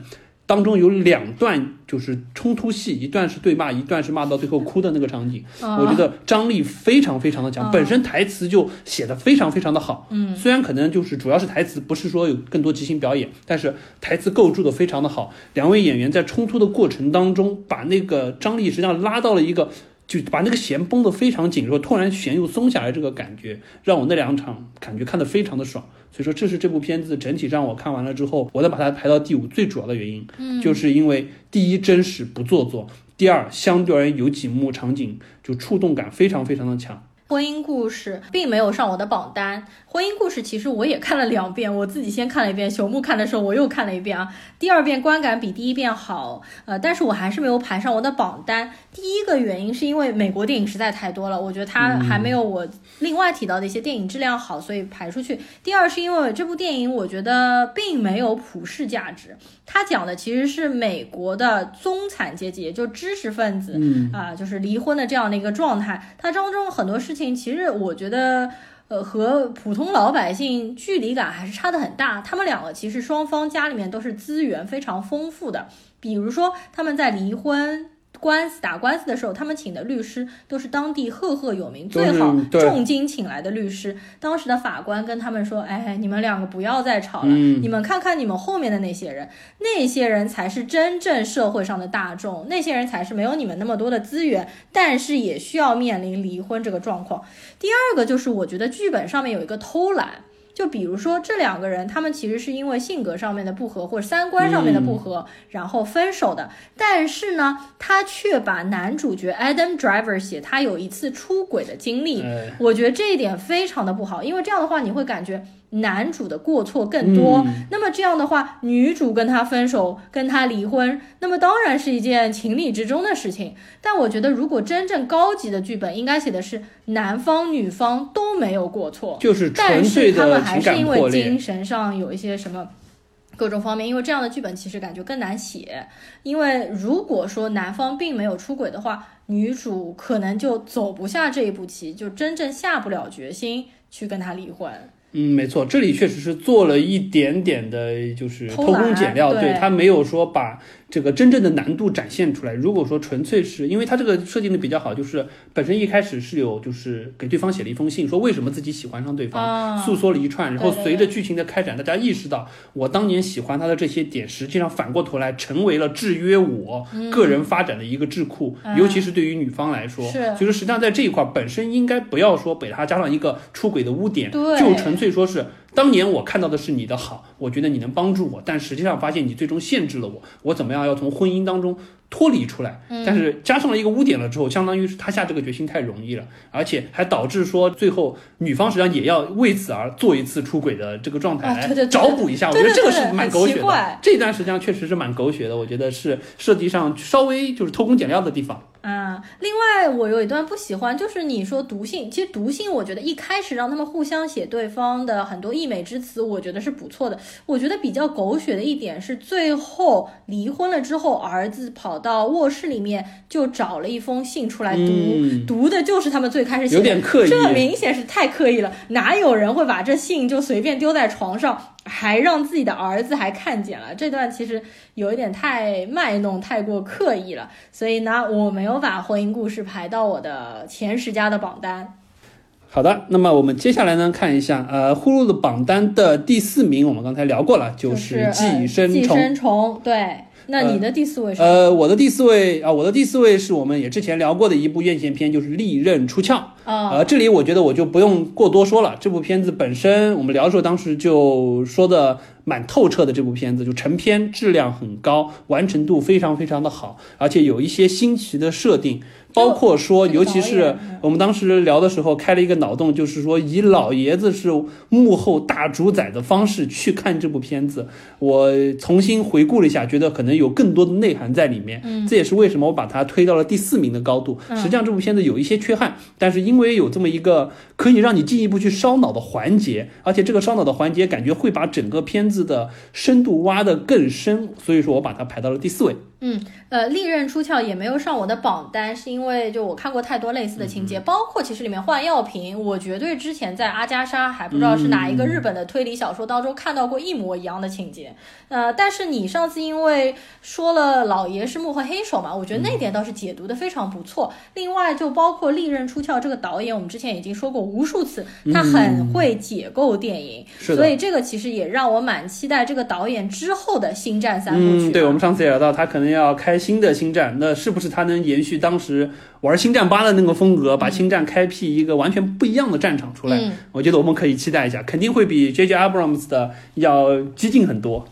当中有两段就是冲突戏，一段是对骂，一段是骂到最后哭的那个场景。我觉得张力非常非常的强，本身台词就写的非常非常的好。嗯，虽然可能就是主要是台词，不是说有更多即兴表演，但是台词构筑的非常的好。两位演员在冲突的过程当中，把那个张力实际上拉到了一个。就把那个弦绷得非常紧，说突然弦又松下来，这个感觉让我那两场感觉看得非常的爽。所以说，这是这部片子整体让我看完了之后，我再把它排到第五最主要的原因，就是因为第一真实不做作，第二相对而言有几幕场景就触动感非常非常的强。婚姻故事并没有上我的榜单。婚姻故事其实我也看了两遍，我自己先看了一遍，朽木看的时候我又看了一遍啊。第二遍观感比第一遍好，呃，但是我还是没有排上我的榜单。第一个原因是因为美国电影实在太多了，我觉得它还没有我另外提到的一些电影质量好，所以排出去。第二是因为这部电影我觉得并没有普世价值，它讲的其实是美国的中产阶级，也就知识分子啊，就是离婚的这样的一个状态。它当中很多事情。其实我觉得，呃，和普通老百姓距离感还是差的很大。他们两个其实双方家里面都是资源非常丰富的，比如说他们在离婚。官司打官司的时候，他们请的律师都是当地赫赫有名、最好重金请来的律师。当时的法官跟他们说：“哎，你们两个不要再吵了，你们看看你们后面的那些人，那些人才是真正社会上的大众，那些人才是没有你们那么多的资源，但是也需要面临离婚这个状况。”第二个就是，我觉得剧本上面有一个偷懒。就比如说这两个人，他们其实是因为性格上面的不合或者三观上面的不合，然后分手的。但是呢，他却把男主角 Adam Driver 写他有一次出轨的经历，我觉得这一点非常的不好，因为这样的话你会感觉。男主的过错更多，那么这样的话，女主跟他分手，跟他离婚，那么当然是一件情理之中的事情。但我觉得，如果真正高级的剧本，应该写的是男方女方都没有过错，就是但是他们还是因为精神上有一些什么。各种方面，因为这样的剧本其实感觉更难写。因为如果说男方并没有出轨的话，女主可能就走不下这一步棋，就真正下不了决心去跟他离婚。嗯，没错，这里确实是做了一点点的，就是偷工减料，对他没有说把。这个真正的难度展现出来。如果说纯粹是因为他这个设定的比较好，就是本身一开始是有就是给对方写了一封信，说为什么自己喜欢上对方，诉说了一串，然后随着剧情的开展，大家意识到我当年喜欢他的这些点，实际上反过头来成为了制约我个人发展的一个智库，尤其是对于女方来说，是，所以说实际上在这一块本身应该不要说给他加上一个出轨的污点，就纯粹说是。当年我看到的是你的好，我觉得你能帮助我，但实际上发现你最终限制了我，我怎么样要从婚姻当中脱离出来？但是加上了一个污点了之后，相当于是他下这个决心太容易了，而且还导致说最后女方实际上也要为此而做一次出轨的这个状态来找补一下。我觉得这个是蛮狗血的，这段实际上确实是蛮狗血的。我觉得是设计上稍微就是偷工减料的地方。啊，另外我有一段不喜欢，就是你说毒性，其实毒性我觉得一开始让他们互相写对方的很多溢美之词，我觉得是不错的。我觉得比较狗血的一点是，最后离婚了之后，儿子跑到卧室里面就找了一封信出来读，读的就是他们最开始写的，有点刻意，这明显是太刻意了，哪有人会把这信就随便丢在床上？还让自己的儿子还看见了这段，其实有一点太卖弄、太过刻意了。所以呢，我没有把婚姻故事排到我的前十佳的榜单。好的，那么我们接下来呢，看一下呃，呼噜的榜单的第四名，我们刚才聊过了，就是《寄生虫》。寄生虫，对。那你的第四位是？呃，我的第四位啊，我的第四位是我们也之前聊过的一部院线片，就是《利刃出鞘》。啊，呃，这里我觉得我就不用过多说了。这部片子本身，我们聊的时候当时就说的蛮透彻的。这部片子就成片质量很高，完成度非常非常的好，而且有一些新奇的设定。包括说，尤其是我们当时聊的时候开了一个脑洞，就是说以老爷子是幕后大主宰的方式去看这部片子，我重新回顾了一下，觉得可能有更多的内涵在里面。嗯，这也是为什么我把它推到了第四名的高度。实际上这部片子有一些缺憾，但是因因为有这么一个可以让你进一步去烧脑的环节，而且这个烧脑的环节感觉会把整个片子的深度挖得更深，所以说我把它排到了第四位。嗯，呃，利刃出鞘也没有上我的榜单，是因为就我看过太多类似的情节，包括其实里面换药瓶，我绝对之前在阿加莎还不知道是哪一个日本的推理小说当中看到过一模一样的情节。呃，但是你上次因为说了老爷是幕后黑手嘛，我觉得那点倒是解读的非常不错。另外，就包括利刃出鞘这个导演，我们之前已经说过无数次，他很会解构电影，所以这个其实也让我蛮期待这个导演之后的星战三部曲。对，我们上次也聊到他可能。要开新的星战，那是不是他能延续当时玩星战八的那个风格，把星战开辟一个完全不一样的战场出来？我觉得我们可以期待一下，肯定会比 J J Abrams 的要激进很多。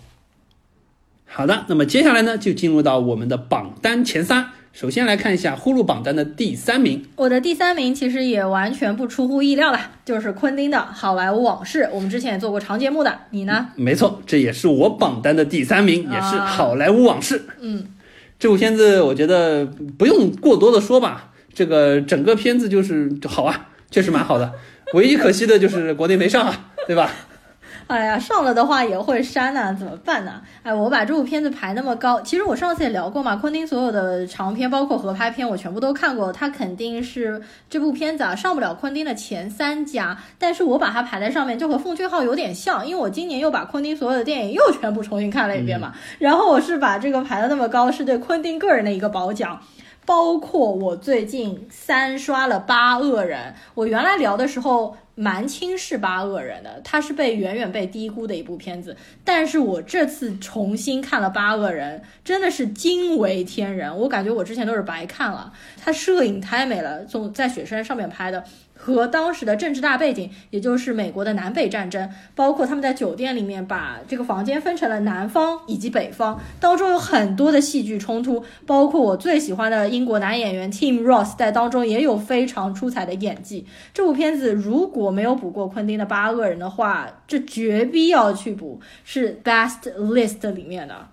好的，那么接下来呢，就进入到我们的榜单前三。首先来看一下呼噜榜单的第三名，我的第三名其实也完全不出乎意料啦，就是昆汀的《好莱坞往事》。我们之前也做过长节目的，你呢？没错，这也是我榜单的第三名，也是《好莱坞往事》。嗯，这部片子我觉得不用过多的说吧，这个整个片子就是好啊，确实蛮好的。唯一可惜的就是国内没上啊，对吧？哎呀，上了的话也会删呐，怎么办呢？哎，我把这部片子排那么高，其实我上次也聊过嘛，昆汀所有的长片，包括合拍片，我全部都看过，他肯定是这部片子啊上不了昆汀的前三甲，但是我把它排在上面，就和奉俊昊有点像，因为我今年又把昆汀所有的电影又全部重新看了一遍嘛，然后我是把这个排的那么高，是对昆汀个人的一个褒奖。包括我最近三刷了《八恶人》，我原来聊的时候蛮轻视《八恶人》的，它是被远远被低估的一部片子。但是我这次重新看了《八恶人》，真的是惊为天人，我感觉我之前都是白看了。它摄影太美了，从在雪山上面拍的。和当时的政治大背景，也就是美国的南北战争，包括他们在酒店里面把这个房间分成了南方以及北方，当中有很多的戏剧冲突，包括我最喜欢的英国男演员 Tim Ross 在当中也有非常出彩的演技。这部片子如果没有补过昆汀的《八恶人》的话，这绝逼要去补，是 Best List 里面的。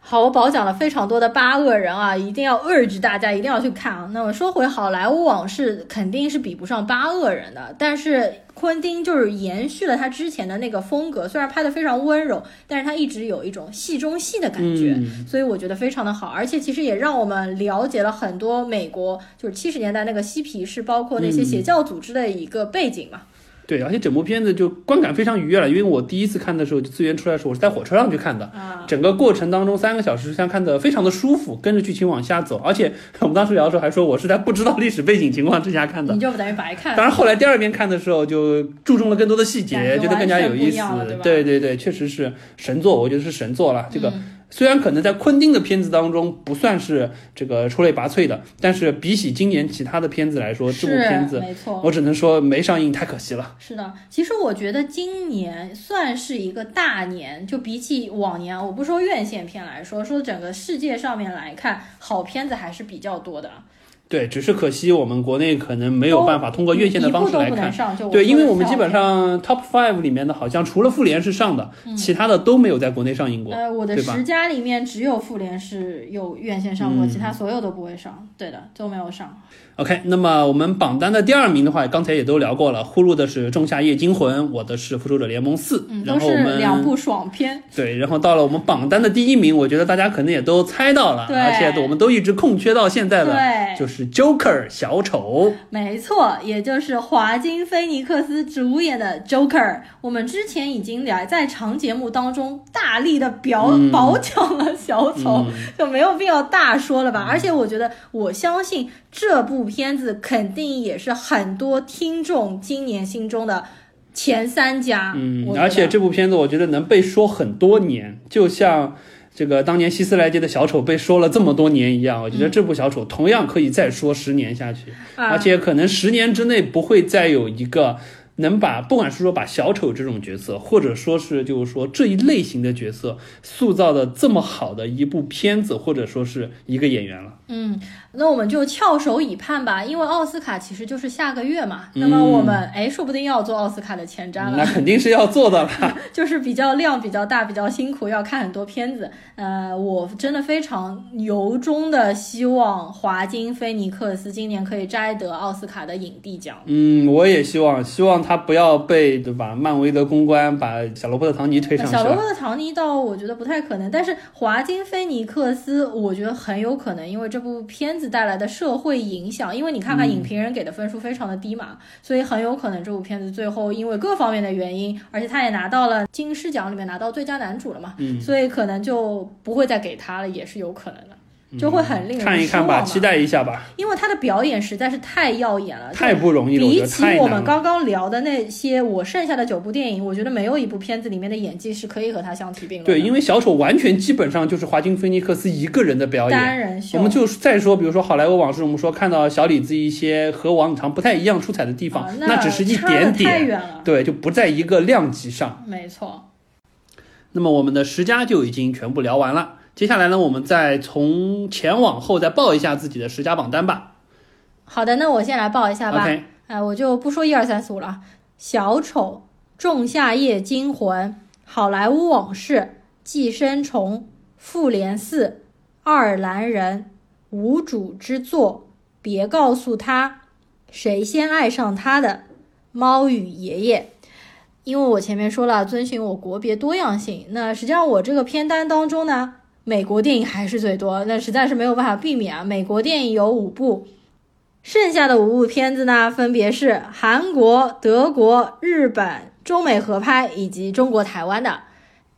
好，我保讲了非常多的八恶人啊，一定要 urge 大家一定要去看啊。那么说回好莱坞往事，肯定是比不上八恶人的，但是昆汀就是延续了他之前的那个风格，虽然拍的非常温柔，但是他一直有一种戏中戏的感觉，嗯所以我觉得非常的好，而且其实也让我们了解了很多美国就是七十年代那个嬉皮士，包括那些邪教组织的一个背景嘛。对，而且整部片子就观感非常愉悦了，因为我第一次看的时候，就资源出来的时候，我是在火车上去看的。啊，整个过程当中三个小时，实际上看的非常的舒服，跟着剧情往下走。而且我们当时聊的时候还说，我是在不知道历史背景情况之下看的你。就等于白看。当然，后来第二遍看的时候，就注重了更多的细节，觉觉得更加有意思对。对对对，确实是神作，我觉得是神作了。这个嗯虽然可能在昆汀的片子当中不算是这个出类拔萃的，但是比起今年其他的片子来说，这部片子没错，我只能说没上映太可惜了。是的，其实我觉得今年算是一个大年，就比起往年，我不说院线片来说，说整个世界上面来看，好片子还是比较多的，对，只是可惜我们国内可能没有办法通过院线的方式来看对，因为我们基本上 top five 里面的，好像除了复联是上的，其他的都没有在国内上映过。呃，我的十佳里面只有复联是有院线上过，嗯其他所有都不会上。对的，都没有上。OK，那么我们榜单的第二名的话，刚才也都聊过了，呼噜的是《仲夏夜惊魂》，我的是《复仇者联盟四》嗯，都是然后我们两部爽片。对，然后到了我们榜单的第一名，我觉得大家可能也都猜到了，而且我们都一直空缺到现在的，就是 Joker 小丑。没错，也就是华金菲尼克斯主演的 Joker。我们之前已经来在长节目当中大力的表、嗯褒奖了小丑，嗯就没有必要大说了吧。而且我觉得，我相信这部片子肯定也是很多听众今年心中的前三家。嗯而且这部片子我觉得能被说很多年，就像这个当年希斯莱杰的小丑被说了这么多年一样，我觉得这部小丑同样可以再说十年下去，啊而且可能十年之内不会再有一个。能把不管是说把小丑这种角色，或者说是就是说这一类型的角色塑造的这么好的一部片子，或者说是一个演员了。嗯，那我们就翘首以盼吧，因为奥斯卡其实就是下个月嘛。嗯那么我们哎，说不定要做奥斯卡的前瞻了。那肯定是要做的啦。就是比较量比较大，比较辛苦，要看很多片子。呃，我真的非常由衷的希望华金菲尼克斯今年可以摘得奥斯卡的影帝奖。嗯，我也希望，希望他不要被对吧？漫威的公关把小罗伯特·唐尼推上去。小罗伯特·唐尼倒我觉得不太可能，但是华金菲尼克斯我觉得很有可能，因为这部片子带来的社会影响，因为你看看影评人给的分数非常的低嘛，所以很有可能这部片子最后因为各方面的原因，而且他也拿到了金狮奖里面拿到最佳男主了嘛，嗯所以可能就不会再给他了，也是有可能的。就会很令人看一看吧，失望期待一下吧，因为他的表演实在是太耀眼了，太不容易了，比起我们。刚刚聊的那些我剩下的九部电影，我觉得没有一部片子里面的演技是可以和他相提并论的。对，因为小丑完全基本上就是华金菲尼克斯一个人的表演。单人秀，我们就再说，比如说好莱坞往事，我们说看到小李子一些和往常不太一样出彩的地方，啊那只是一点点，太远了。对，就不在一个量级上。没错，那么我们的十佳就已经全部聊完了，接下来呢，我们再从前往后再报一下自己的十佳榜单吧。好的，那我先来报一下吧。OK，哎，我就不说一二三四五了。小丑、仲夏夜惊魂、好莱坞往事、寄生虫、复联四、爱尔兰人、无主之作、别告诉他、谁先爱上他的、猫与爷爷。因为我前面说了，遵循我国别多样性，那实际上我这个片单当中呢，美国电影还是最多，那实在是没有办法避免啊。美国电影有五部，剩下的五部片子呢，分别是韩国、德国、日本、中美合拍以及中国台湾的。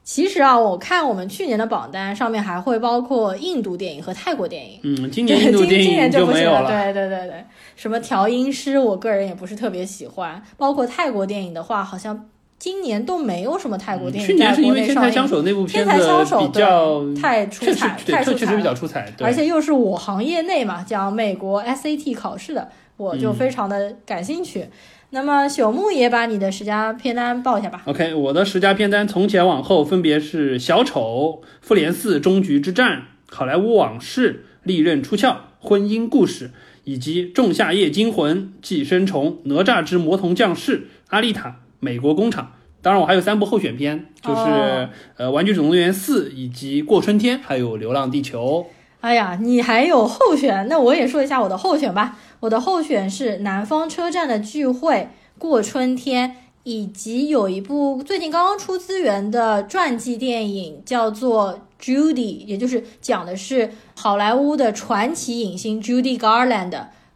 其实啊，我看我们去年的榜单上面还会包括印度电影和泰国电影。嗯，今，年印度 今今电影年就不行没有了。对对对对，什么调音师，我个人也不是特别喜欢。包括泰国电影的话，好像今年都没有什么泰国电影去年是因为《天。才枪手》那部片子比较对太出确实彩，对，太出彩确确实比较出彩，对而且又是我行业内嘛，讲美国 SAT 考试的，我就嗯非常的感兴趣。那么朽木也把你的十佳片单报一下吧。OK，我的十佳片单从前往后分别是《小丑》《复联四：终局之战》《好莱坞往事》《利刃出鞘》《婚姻故事》，以及《仲夏夜惊魂》《寄生虫》《哪吒之魔童降世》《阿丽塔》《美国工厂》《当然，我还有三部候选片，就是、哦呃《玩具总动员四》以及《过春天》，还有《流浪地球》。哎呀，你还有候选，那我也说一下我的候选吧。我的候选是《南方车站的聚会》、《过春天》，以及有一部最近刚刚出资源的传记电影，叫做《Judy》，也就是讲的是好莱坞的传奇影星 Judy Garland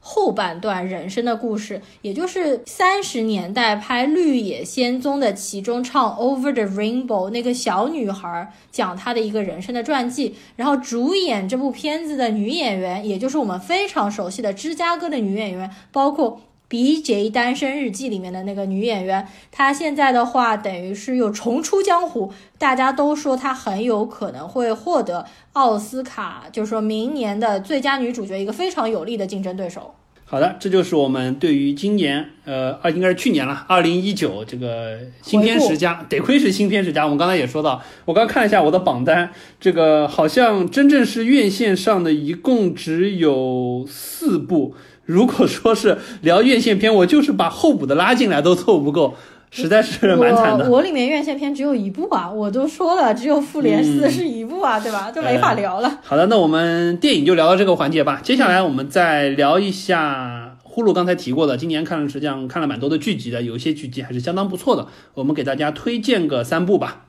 后半段人生的故事，也就是三十年代拍《绿野仙踪》的其中唱《Over the Rainbow》那个小女孩讲她的一个人生的传记。然后主演这部片子的女演员，也就是我们非常熟悉的芝加哥的女演员，包括。《B.J. 单身日记》里面的那个女演员，她现在的话等于是又重出江湖，大家都说她很有可能会获得奥斯卡，就是说明年的最佳女主角一个非常有力的竞争对手。好的，这就是我们对于今年，呃，二应该是去年了，二零一九这个新片十佳，得亏是新片十佳。我们刚才也说到，我刚看了一下我的榜单，这个好像真正是院线上的一共只有四部。如果说是聊院线片，我就是把候补的拉进来都凑不够，实在是蛮惨的。我我里面院线片只有一部啊，我都说了，只有《复联四》是一部啊，对吧？就没法聊了。好的，那我们电影就聊到这个环节吧。接下来我们再聊一下呼噜刚才提过的，今年看了实际上看了蛮多的剧集的，有一些剧集还是相当不错的。我们给大家推荐个三部吧。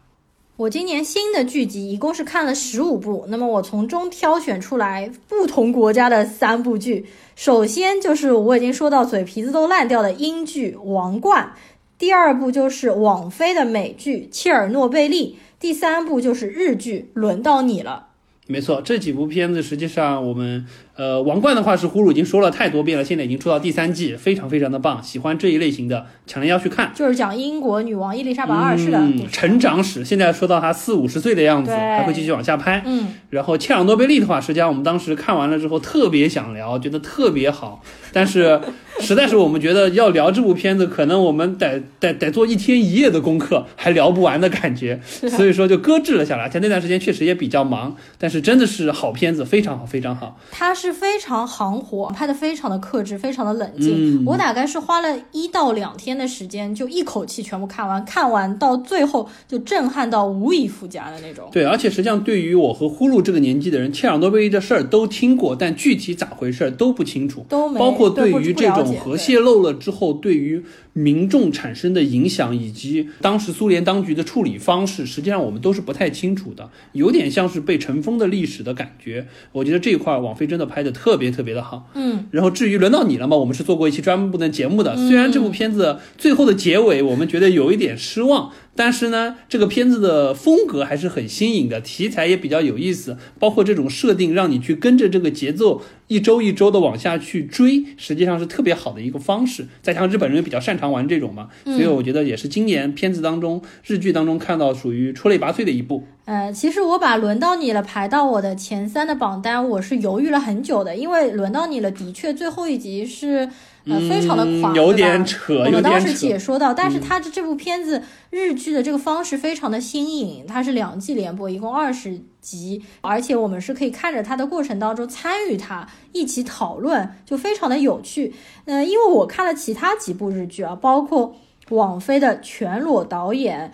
我今年新的剧集一共是看了十五部，那么我从中挑选出来不同国家的三部剧。首先就是我已经说到嘴皮子都烂掉的英剧《王冠》，第二部就是网飞的美剧《切尔诺贝利》，第三部就是日剧《轮到你了》。没错，这几部片子实际上我们呃，王冠的话是呼噜已经说了太多遍了，现在已经出到第三季，非常非常的棒，喜欢这一类型的强烈要去看。就是讲英国女王伊丽莎白二世的、嗯、成长史，现在说到她四五十岁的样子，还会继续往下拍。嗯，然后切尔诺贝利的话，实际上我们当时看完了之后特别想聊，觉得特别好，但是实在是我们觉得要聊这部片子，可能我们得得 得做一天一夜的功课，还聊不完的感觉，所以说就搁置了下来。像那段时间确实也比较忙，但是真的是好片子，非常好，非常好。它是非常行活，拍的非常的克制，非常的冷静。嗯我大概是花了一到两天的时间，就一口气全部看完，看完到最后就震撼到无以复加的那种。对，而且实际上对于我和呼噜这个年纪的人，切尔诺贝利的事儿都听过，但具体咋回事儿都不清楚。都没包括对于这种核泄漏了之后，对于民众产生的影响，以及当时苏联当局的处理方式，实际上我们都是不太清楚的，有点像是被尘封的历史的感觉。我觉得这一块儿网飞真的拍的特别特别的好。嗯，然后至于轮到你了嘛，我们是做过一期专门的节目的。嗯虽然这部片子最后的结尾我们觉得有一点失望，但是呢，这个片子的风格还是很新颖的，题材也比较有意思，包括这种设定让你去跟着这个节奏一周一周的往下去追，实际上是特别好的一个方式。再加上日本人也比较擅长玩这种嘛，所以我觉得也是今年片子当中日剧当中看到属于出类拔萃的一部。呃，其实我把轮到你了排到我的前三的榜单，我是犹豫了很久的，因为轮到你了的确最后一集是呃非常的垮，嗯有点扯，我们当时。解说到，但是它的这部片子日剧的这个方式非常的新颖，它是两季连播，一共二十集，而且我们是可以看着它的过程当中参与它，一起讨论，就非常的有趣。呃，因为我看了其他几部日剧啊，包括网飞的全裸导演、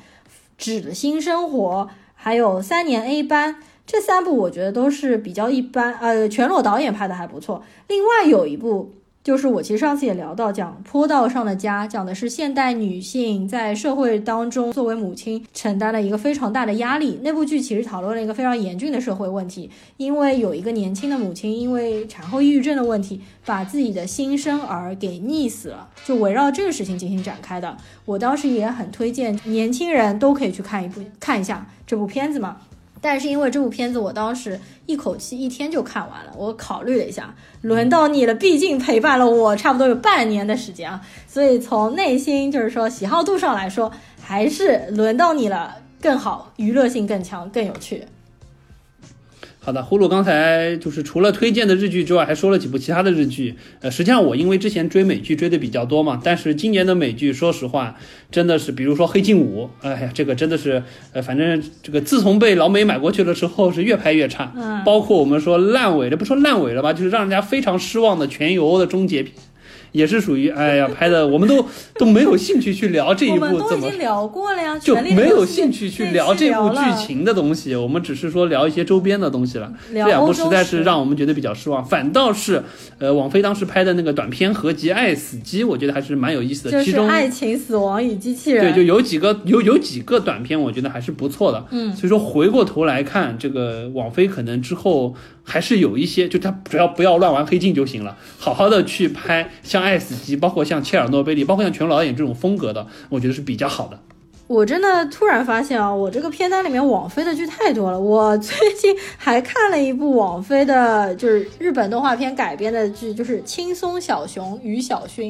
纸的新生活，还有三年 A 班。这三部我觉得都是比较一般，呃，全裸导演拍的还不错。另外有一部就是我其实上次也聊到，讲坡道上的家，讲的是现代女性在社会当中作为母亲承担了一个非常大的压力。那部剧其实讨论了一个非常严峻的社会问题，因为有一个年轻的母亲因为产后抑郁症的问题，把自己的新生儿给溺死了，就围绕这个事情进行展开的。我当时也很推荐年轻人都可以去看一部看一下这部片子嘛。但是因为这部片子，我当时一口气一天就看完了。我考虑了一下，轮到你了，毕竟陪伴了我差不多有半年的时间啊，所以从内心就是说喜好度上来说，还是轮到你了更好，娱乐性更强，更有趣。好的，呼噜刚才就是除了推荐的日剧之外，还说了几部其他的日剧。呃，实际上我因为之前追美剧追的比较多嘛，但是今年的美剧，说实话，真的是，比如说《黑镜五》，哎呀，这个真的是，呃，反正这个自从被老美买过去了之后，是越拍越差。嗯，包括我们说烂尾的，不说烂尾了吧，就是让人家非常失望的《全游》的终结篇。也是属于哎呀拍的，我们都 都没有兴趣去聊这一部怎么都已经聊过了呀，就没有兴趣去聊这部剧情的东西，我们只是说聊一些周边的东西了。这两部实在是让我们觉得比较失望，反倒是呃，王菲当时拍的那个短片合集《爱死机》，我觉得还是蛮有意思的。其中爱情、死亡与机器人。对，就有几个有有几个短片，我觉得还是不错的。嗯，所以说回过头来看，这个王菲可能之后还是有一些，就他只要不要乱玩黑镜就行了，好好的去拍像《爱死机》，包括像切尔诺贝利，包括像全老导演这种风格的，我觉得是比较好的。我真的突然发现啊，我这个片单里面网飞的剧太多了。我最近还看了一部网飞的，就是日本动画片改编的剧，就是《轻松小熊与小薰》，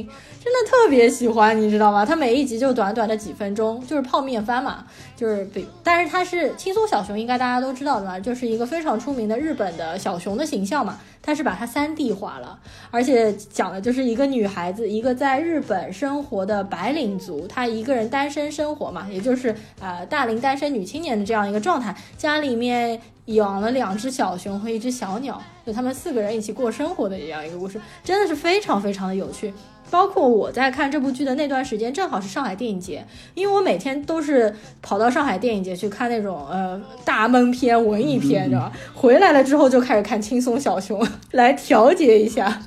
真的特别喜欢，你知道吗？它每一集就短短的几分钟，就是泡面番嘛，就是比，但是它是轻松小熊，应该大家都知道的嘛，就是一个非常出名的日本的小熊的形象嘛。它是把它三 D 化了，而且讲的就是一个女孩子，一个在日本生活的白领族，她一个人单身生活嘛，也就是呃大龄单身女青年的这样一个状态，家里面养了两只小熊和一只小鸟，就他们四个人一起过生活的这样一个故事，真的是非常非常的有趣。包括我在看这部剧的那段时间，正好是上海电影节，因为我每天都是跑到上海电影节去看那种呃大闷片、文艺片，知道吧？回来了之后就开始看轻松小熊，来调节一下。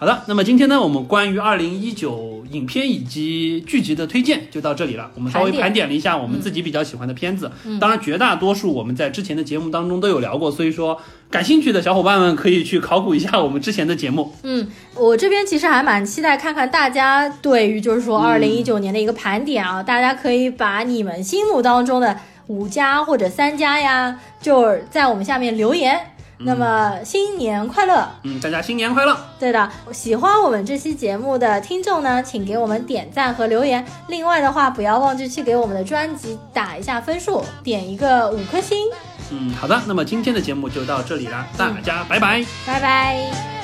好的，那么今天呢，我们关于二零一九影片以及剧集的推荐就到这里了。我们稍微盘点了一下我们自己比较喜欢的片子，嗯当然绝大多数我们在之前的节目当中都有聊过，所以说感兴趣的小伙伴们可以去考古一下我们之前的节目。嗯，我这边其实还蛮期待看看大家对于就是说二零一九年的一个盘点啊，大家可以把你们心目当中的五家或者三家呀，就是在我们下面留言。那么新年快乐！嗯，大家新年快乐！对的，喜欢我们这期节目的听众呢，请给我们点赞和留言。另外的话，不要忘记去给我们的专辑打一下分数，点一个五颗星。嗯，好的，那么今天的节目就到这里了，大家拜拜。拜拜。